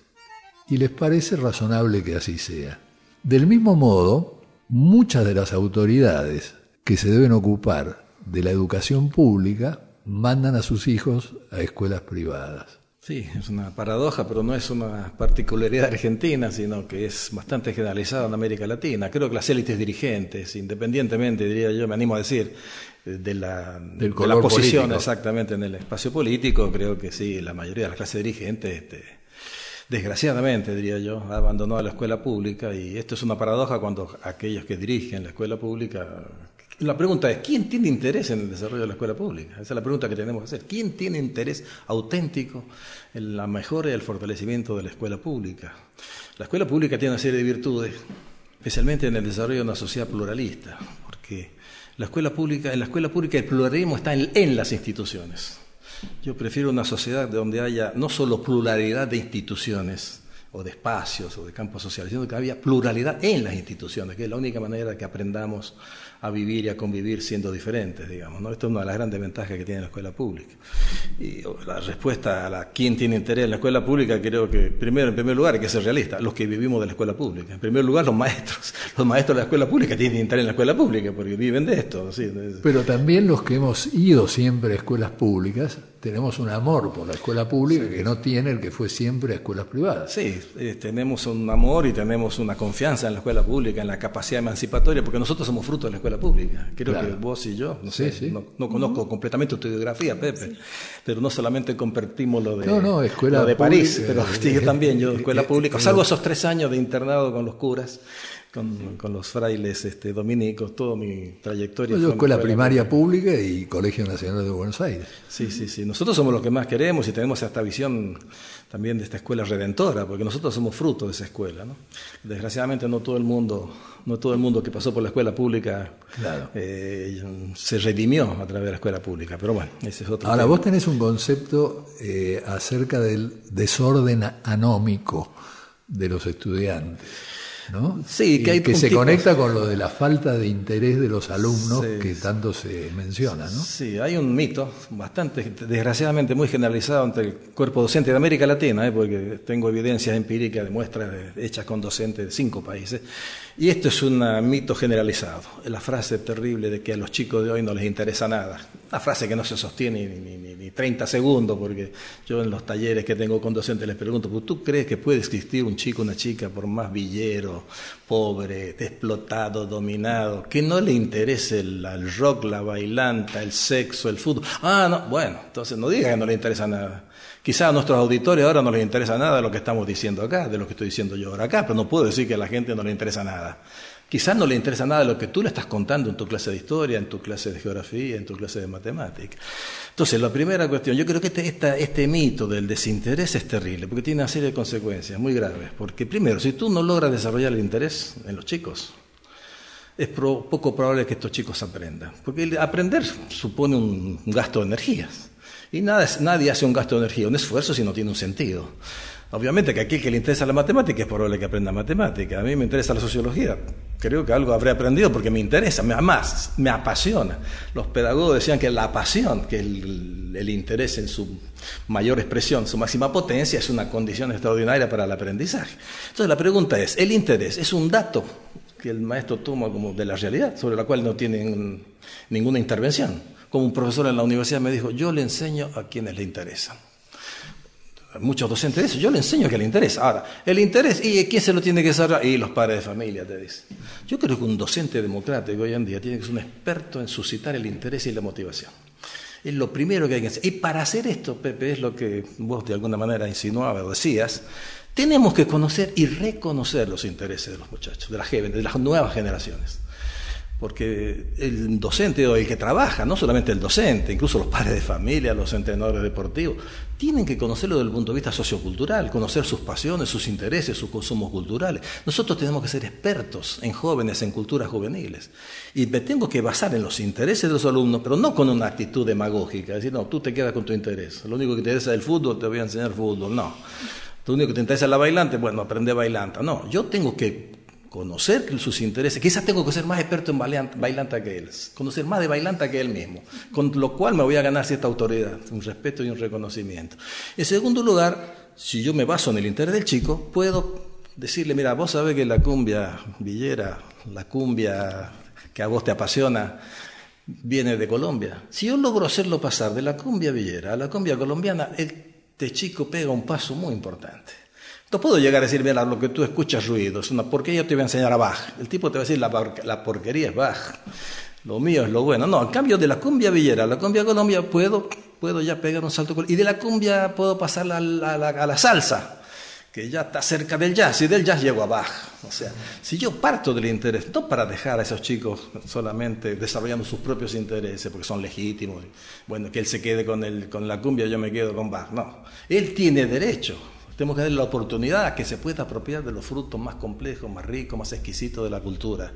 Y les parece razonable que así sea. Del mismo modo, muchas de las autoridades que se deben ocupar de la educación pública mandan a sus hijos a escuelas privadas. Sí, es una paradoja, pero no es una particularidad argentina, sino que es bastante generalizada en América Latina. Creo que las élites dirigentes, independientemente, diría yo, me animo a decir, de la, Del de la posición político. exactamente en el espacio político, creo que sí, la mayoría de las clases dirigentes, este, desgraciadamente, diría yo, ha abandonado la escuela pública y esto es una paradoja cuando aquellos que dirigen la escuela pública... La pregunta es, ¿quién tiene interés en el desarrollo de la escuela pública? Esa es la pregunta que tenemos que hacer. ¿Quién tiene interés auténtico en la mejora y el fortalecimiento de la escuela pública? La escuela pública tiene una serie de virtudes, especialmente en el desarrollo de una sociedad pluralista, porque la escuela pública, en la escuela pública el pluralismo está en, las instituciones. Yo prefiero una sociedad donde haya no solo pluralidad de instituciones o de espacios o de campos sociales, sino que haya pluralidad en las instituciones, que es la única manera que aprendamos a vivir y a convivir siendo diferentes, digamos. ¿no? Esto es una de las grandes ventajas que tiene la escuela pública. Y la respuesta a la quién tiene interés en la escuela pública, creo que primero, en primer lugar, hay que ser realista, los que vivimos de la escuela pública. En primer lugar, los maestros. <laughs> Los maestros de la escuela pública tienen interés en la escuela pública porque viven de esto. ¿sí? Pero también los que hemos ido siempre a escuelas públicas, tenemos un amor por la escuela pública que no tiene el que fue siempre a escuelas privadas. Sí, eh, tenemos un amor y tenemos una confianza en la escuela pública, en la capacidad emancipatoria, porque nosotros somos fruto de la escuela pública. Creo Claro. que vos y yo, no Sí, sé, sí. No, no conozco completamente tu biografía, Pepe, pero no solamente compartimos lo de, No, no, escuela lo de París, pública, pero eh, también, yo escuela eh, pública, eh, salvo no. esos tres años de internado con los curas, con, con los frailes este, dominicos, toda mi trayectoria. Yo escuela primaria pública y Colegio Nacional de Buenos Aires. Sí, sí, sí. Nosotros somos los que más queremos y tenemos esta visión también de esta escuela redentora, porque nosotros somos fruto de esa escuela. ¿no? Desgraciadamente no todo el mundo, no todo el mundo que pasó por la escuela pública Claro. eh, se redimió a través de la escuela pública. Pero bueno, ese es otro Ahora, tema. vos tenés un concepto eh, acerca del desorden anómico de los estudiantes, ¿no? Sí, que hay que se conecta con lo de la falta de interés de los alumnos Sí. que tanto se menciona, ¿no? Sí, hay un mito bastante, desgraciadamente muy generalizado entre el cuerpo docente de América Latina, ¿eh? porque tengo evidencias empíricas de muestras hechas con docentes de cinco países, y esto es un mito generalizado, la frase terrible de que a los chicos de hoy no les interesa nada, una frase que no se sostiene ni, ni, ni- ni 30 segundos, porque yo en los talleres que tengo con docentes les pregunto, "¿Pues ¿tú crees que puede existir un chico una chica, por más villero, pobre, explotado, dominado, que no le interese el, el rock, la bailanta, el sexo, el fútbol? Ah, no, bueno, entonces no diga que no le interesa nada. Quizás a nuestros auditores ahora no les interesa nada lo que estamos diciendo acá, de lo que estoy diciendo yo ahora acá, pero no puedo decir que a la gente no le interesa nada. Quizás no le interesa nada lo que tú le estás contando en tu clase de historia, en tu clase de geografía, en tu clase de matemática. Entonces, la primera cuestión, yo creo que este, este mito del desinterés es terrible, porque tiene una serie de consecuencias muy graves. Porque primero, si tú no logras desarrollar el interés en los chicos, es pro- poco probable que estos chicos aprendan. Porque aprender supone un gasto de energías. Y nadie hace un gasto de energía, un esfuerzo, si no tiene un sentido. Obviamente que a aquel que le interesa la matemática es probable que aprenda matemática. A mí me interesa la sociología. Creo que algo habré aprendido porque me interesa, me, más, me apasiona. Los pedagogos decían que la pasión, que el, interés en su mayor expresión, su máxima potencia, es una condición extraordinaria para el aprendizaje. Entonces la pregunta es, ¿el interés es un dato que el maestro toma como de la realidad, sobre la cual no tiene ninguna intervención? Como un profesor en la universidad me dijo, yo le enseño a quienes le interesan muchos docentes eso, yo le enseño que le interesa. Ahora, el interés, ¿y quién se lo tiene que desarrollar? Y los padres de familia, te dicen. Yo creo que un docente democrático hoy en día tiene que ser un experto en suscitar el interés y la motivación. Es lo primero que hay que hacer. Y para hacer esto, Pepe, es lo que vos de alguna manera insinuabas o decías, tenemos que conocer y reconocer los intereses de los muchachos, de las de las nuevas generaciones. Porque el docente o el que trabaja, no solamente el docente, incluso los padres de familia, los entrenadores deportivos, tienen que conocerlo desde el punto de vista sociocultural, conocer sus pasiones, sus intereses, sus consumos culturales. Nosotros tenemos que ser expertos en jóvenes, en culturas juveniles. Y me tengo que basar en los intereses de los alumnos, pero no con una actitud demagógica, decir, no, tú te quedas con tu interés. Lo único que te interesa es el fútbol, te voy a enseñar fútbol. No. Lo único que te interesa es la bailante, bueno, aprende bailanta. No, yo tengo que conocer sus intereses. Quizás tengo que ser más experto en bailanta que él, conocer más de bailanta que él mismo, con lo cual me voy a ganar cierta autoridad, un respeto y un reconocimiento. En segundo lugar, si yo me baso en el interés del chico, puedo decirle, mira, vos sabés que la cumbia villera, la cumbia que a vos te apasiona, viene de Colombia. Si yo logro hacerlo pasar de la cumbia villera a la cumbia colombiana, este chico pega un paso muy importante. No puedo llegar a decir, mira, lo que tú escuchas ruido, es una porquería, te voy a enseñar a Bach. El tipo te va a decir, la, porquería es Bach, lo mío es lo bueno. No, en cambio de la cumbia villera la cumbia colombia puedo, puedo ya pegar un salto. Y de la cumbia puedo pasar a la, salsa, que ya está cerca del jazz, y del jazz llego a Bach. O sea, si yo parto del interés, no para dejar a esos chicos solamente desarrollando sus propios intereses, porque son legítimos, bueno, que él se quede con, el, con la cumbia, yo me quedo con Bach. No, él tiene derecho tenemos que darle la oportunidad a que se pueda apropiar de los frutos más complejos, más ricos, más exquisitos de la cultura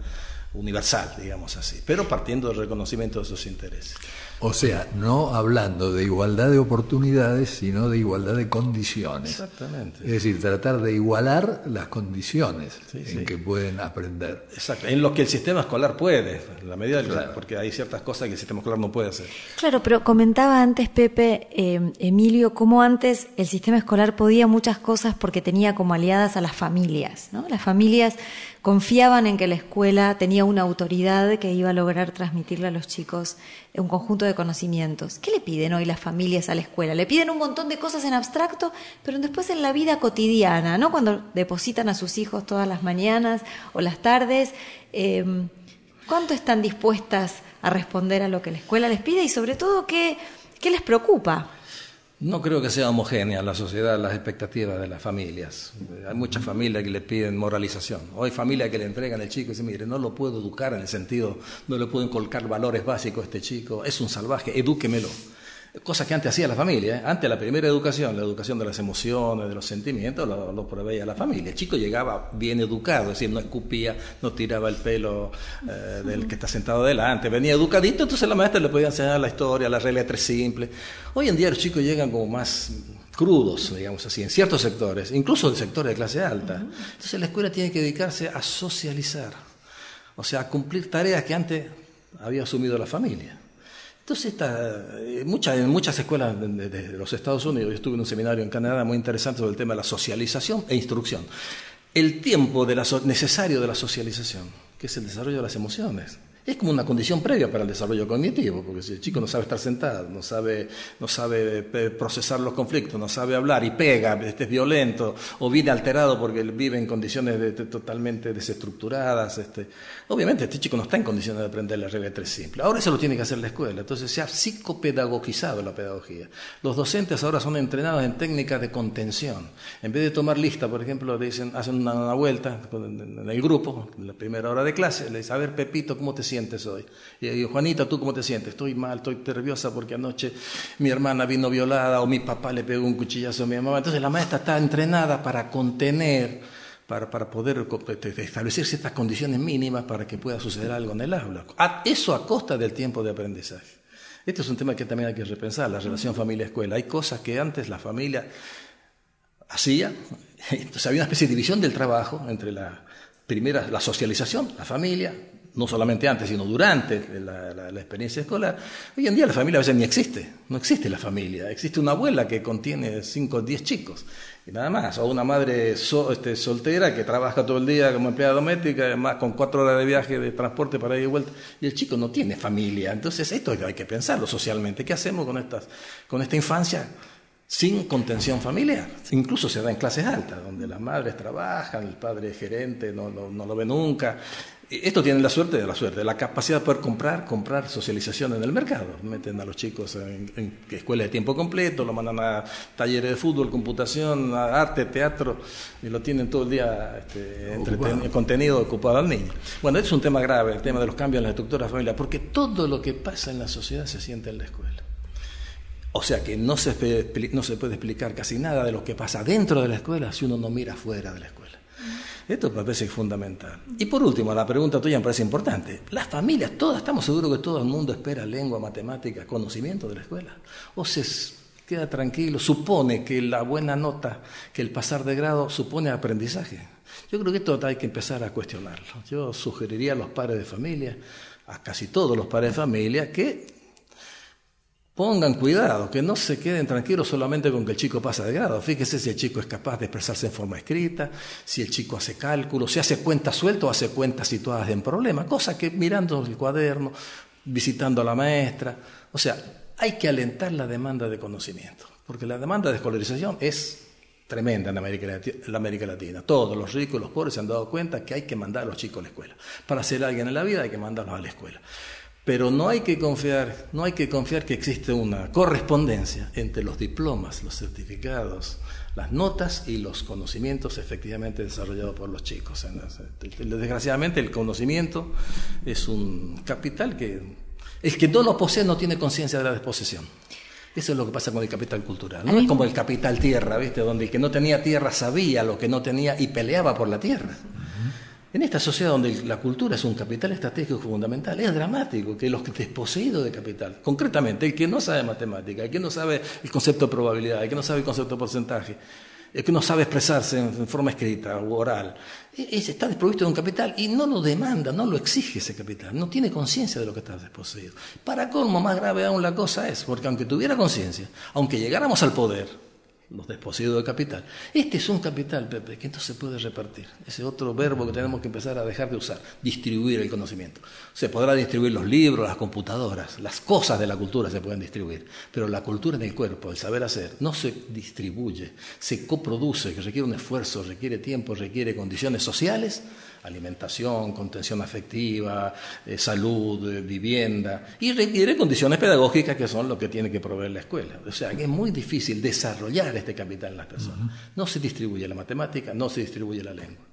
universal, digamos así, pero partiendo del reconocimiento de sus intereses. O sea, no hablando de igualdad de oportunidades, sino de igualdad de condiciones. Exactamente. Es decir, tratar de igualar las condiciones en que pueden aprender. Exacto, en lo que el sistema escolar puede, en la medida del porque hay ciertas cosas que el sistema escolar no puede hacer. Claro, pero comentaba antes Pepe, eh, Emilio, cómo antes el sistema escolar podía muchas cosas porque tenía como aliadas a las familias, ¿no? Las familias confiaban en que la escuela tenía una autoridad que iba a lograr transmitirle a los chicos un conjunto de conocimientos. ¿Qué le piden hoy las familias a la escuela? Le piden un montón de cosas en abstracto, pero después en la vida cotidiana, ¿no? Cuando depositan a sus hijos todas las mañanas o las tardes, eh, ¿cuánto están dispuestas a responder a lo que la escuela les pide y sobre todo qué, qué les preocupa? No creo que sea homogénea la sociedad, las expectativas de las familias. Hay muchas familias que le piden moralización. O hay familias que le entregan al chico y dicen, mire, no lo puedo educar en el sentido, no le puedo inculcar valores básicos a este chico, es un salvaje, edúquemelo. Cosas que antes hacía la familia. ¿eh? Antes la primera educación, la educación de las emociones, de los sentimientos, lo, proveía la familia. El chico llegaba bien educado, es decir, no escupía, no tiraba el pelo eh, del que está sentado delante, venía educadito, entonces la maestra le podía enseñar la historia, la regla de tres simples. Hoy en día los chicos llegan como más crudos, digamos así, en ciertos sectores, incluso en sectores de clase alta. Entonces la escuela tiene que dedicarse a socializar, o sea, a cumplir tareas que antes había asumido la familia. Entonces, eh, en muchas escuelas de, los Estados Unidos, yo estuve en un seminario en Canadá muy interesante sobre el tema de la socialización e instrucción. El tiempo necesario de la socialización, que es el desarrollo de las emociones. Es como una condición previa para el desarrollo cognitivo, porque si el chico no sabe estar sentado, no sabe, no sabe eh, procesar los conflictos, no sabe hablar y pega, este es violento, o viene alterado porque vive en condiciones totalmente desestructuradas, este, obviamente este chico no está en condiciones de aprender la regla de tres simple. Ahora eso lo tiene que hacer la escuela, entonces se ha psicopedagogizado la pedagogía. Los docentes ahora son entrenados en técnicas de contención. En vez de tomar lista, por ejemplo, le dicen, hacen una, vuelta en el grupo, en la primera hora de clase, le dicen, a ver, Pepito, ¿cómo te sientes hoy? Y yo digo, Juanita, ¿tú cómo te sientes? Estoy mal, estoy nerviosa porque anoche mi hermana vino violada o mi papá le pegó un cuchillazo a mi mamá. Entonces la maestra está entrenada para contener, para, para poder establecer ciertas condiciones mínimas para que pueda suceder algo en el aula. Eso a costa del tiempo de aprendizaje. Este es un tema que también hay que repensar, la relación familia-escuela. Hay cosas que antes la familia hacía, <laughs> entonces había una especie de división del trabajo entre la primera, la socialización, la familia, no solamente antes, sino durante la, experiencia escolar, hoy en día la familia a veces ni existe, no existe la familia, existe una abuela que contiene 5 o 10 chicos, y nada más, o una madre este, soltera que trabaja todo el día como empleada doméstica, además con cuatro horas de viaje de transporte para ir y vuelta, y el chico no tiene familia, entonces esto hay que pensarlo socialmente, ¿qué hacemos con, estas, con esta infancia? sin contención familiar. Incluso se da en clases altas, donde las madres trabajan, el padre gerente, no lo ve nunca, Esto tiene la suerte de la suerte, la capacidad de poder comprar, comprar socialización en el mercado. Meten a los chicos en, en escuelas de tiempo completo, lo mandan a talleres de fútbol, computación, arte, teatro, y lo tienen todo el día este, entreten- contenido ocupado al niño. Bueno, este es un tema grave, el tema de los cambios en la estructura familiar, porque todo lo que pasa en la sociedad se siente en la escuela. O sea que no se, no se puede explicar casi nada de lo que pasa dentro de la escuela si uno no mira fuera de la escuela. Esto me parece fundamental. Y por último, la pregunta tuya me parece importante. Las familias, todas, estamos seguros que todo el mundo espera lengua, matemática, conocimiento de la escuela. O se queda tranquilo, supone que la buena nota, que el pasar de grado supone aprendizaje. Yo creo que esto hay que empezar a cuestionarlo. Yo sugeriría a los padres de familia, a casi todos los padres de familia, que Pongan cuidado, que no se queden tranquilos solamente con que el chico pasa de grado. Fíjese si el chico es capaz de expresarse en forma escrita, si el chico hace cálculos, si hace cuentas sueltas o hace cuentas situadas en problemas, cosa que mirando el cuaderno, visitando a la maestra. O sea, hay que alentar la demanda de conocimiento, porque la demanda de escolarización es tremenda en América, Lati- en América Latina. Todos los ricos y los pobres se han dado cuenta que hay que mandar a los chicos a la escuela. Para ser alguien en la vida hay que mandarlos a la escuela. Pero no hay que confiar, no hay que confiar que existe una correspondencia entre los diplomas, los certificados, las notas y los conocimientos efectivamente desarrollados por los chicos. Desgraciadamente el conocimiento es un capital que el que no lo posee no tiene conciencia de la desposesión. Eso es lo que pasa con el capital cultural. No es como el capital tierra, ¿viste? Donde el que no tenía tierra sabía lo que no tenía y peleaba por la tierra. En esta sociedad donde la cultura es un capital estratégico fundamental, es dramático que los desposeídos de capital, concretamente el que no sabe matemática, el que no sabe el concepto de probabilidad, el que no sabe el concepto de porcentaje, el que no sabe expresarse en, forma escrita o oral, e- está desprovisto de un capital y no lo demanda, no lo exige ese capital, no tiene conciencia de lo que está desposeído. Para colmo, más grave aún la cosa es, porque aunque tuviera conciencia, aunque llegáramos al poder, los desposeídos de capital. Este es un capital, Pepe, que no se puede repartir. Ese otro verbo que tenemos que empezar a dejar de usar, distribuir el conocimiento. Se podrá distribuir los libros, las computadoras, las cosas de la cultura se pueden distribuir, pero la cultura en el cuerpo, el saber hacer, no se distribuye, se coproduce, que requiere un esfuerzo, requiere tiempo, requiere condiciones sociales, alimentación, contención afectiva, eh, salud, eh, vivienda, y requiere condiciones pedagógicas que son lo que tiene que proveer la escuela. O sea, que es muy difícil desarrollar este capital en las personas. No se distribuye la matemática, no se distribuye la lengua.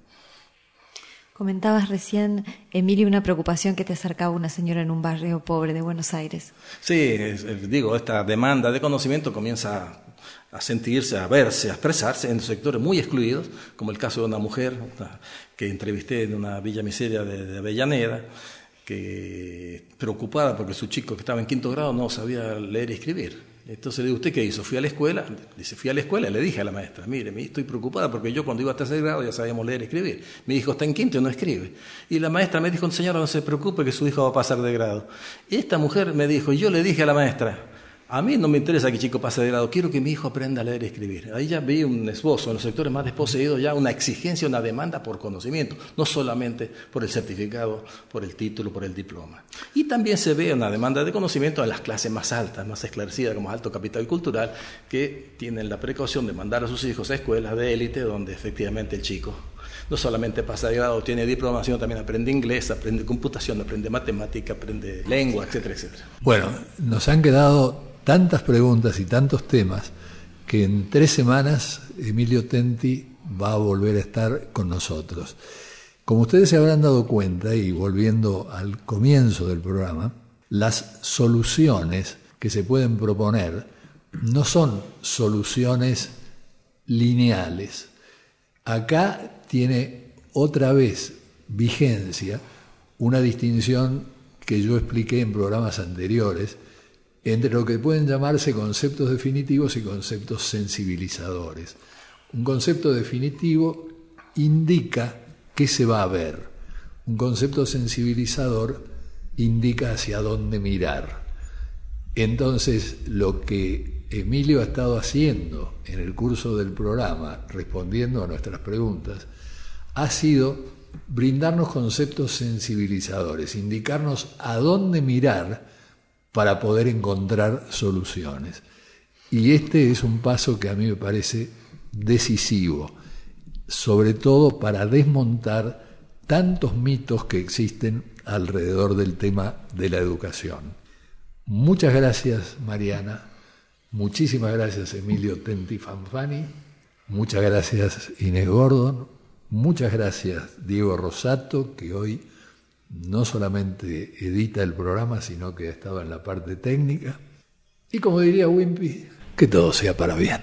Comentabas recién, Emilio, una preocupación que te acercaba una señora en un barrio pobre de Buenos Aires. Sí, es- es- digo, esta demanda de conocimiento comienza a, sentirse, a verse, a expresarse en sectores muy excluidos, como el caso de una mujer que entrevisté en una villa miseria de, de Avellaneda, que preocupada porque su chico que estaba en quinto grado no sabía leer y escribir. Entonces le digo, ¿usted qué hizo? Fui a la escuela, dice, fui a la escuela y le dije a la maestra, mire, estoy preocupada porque yo cuando iba a tercer grado ya sabíamos leer y escribir. Mi hijo está en quinto y no escribe. Y la maestra me dijo, señora, no se preocupe que su hijo va a pasar de grado. Y esta mujer me dijo, yo le dije a la maestra, a mí no me interesa que el chico pase de grado, quiero que mi hijo aprenda a leer y escribir. Ahí ya vi un esbozo en los sectores más desposeídos, ya una exigencia, una demanda por conocimiento, no solamente por el certificado, por el título, por el diploma. Y también se ve una demanda de conocimiento en las clases más altas, más esclarecidas, como alto capital cultural, que tienen la precaución de mandar a sus hijos a escuelas de élite donde efectivamente el chico no solamente pasa de grado, tiene diploma, sino también aprende inglés, aprende computación, aprende matemática, aprende lengua, etcétera, etcétera. Bueno, nos han quedado tantas preguntas y tantos temas que en tres semanas Emilio Tenti va a volver a estar con nosotros. Como ustedes se habrán dado cuenta, y volviendo al comienzo del programa, las soluciones que se pueden proponer no son soluciones lineales. Acá tiene otra vez vigencia una distinción que yo expliqué en programas anteriores entre lo que pueden llamarse conceptos definitivos y conceptos sensibilizadores. Un concepto definitivo indica qué se va a ver. Un concepto sensibilizador indica hacia dónde mirar. Entonces, lo que Emilio ha estado haciendo en el curso del programa, respondiendo a nuestras preguntas, ha sido brindarnos conceptos sensibilizadores, indicarnos a dónde mirar para poder encontrar soluciones. Y este es un paso que a mí me parece decisivo, sobre todo para desmontar tantos mitos que existen alrededor del tema de la educación. Muchas gracias, Mariana. Muchísimas gracias, Emilio Tenti Fanfani. Muchas gracias, Inés Gordon. Muchas gracias, Diego Rosato, que hoy no solamente edita el programa, sino que estaba en la parte técnica. Y como diría Wimpy, que todo sea para bien.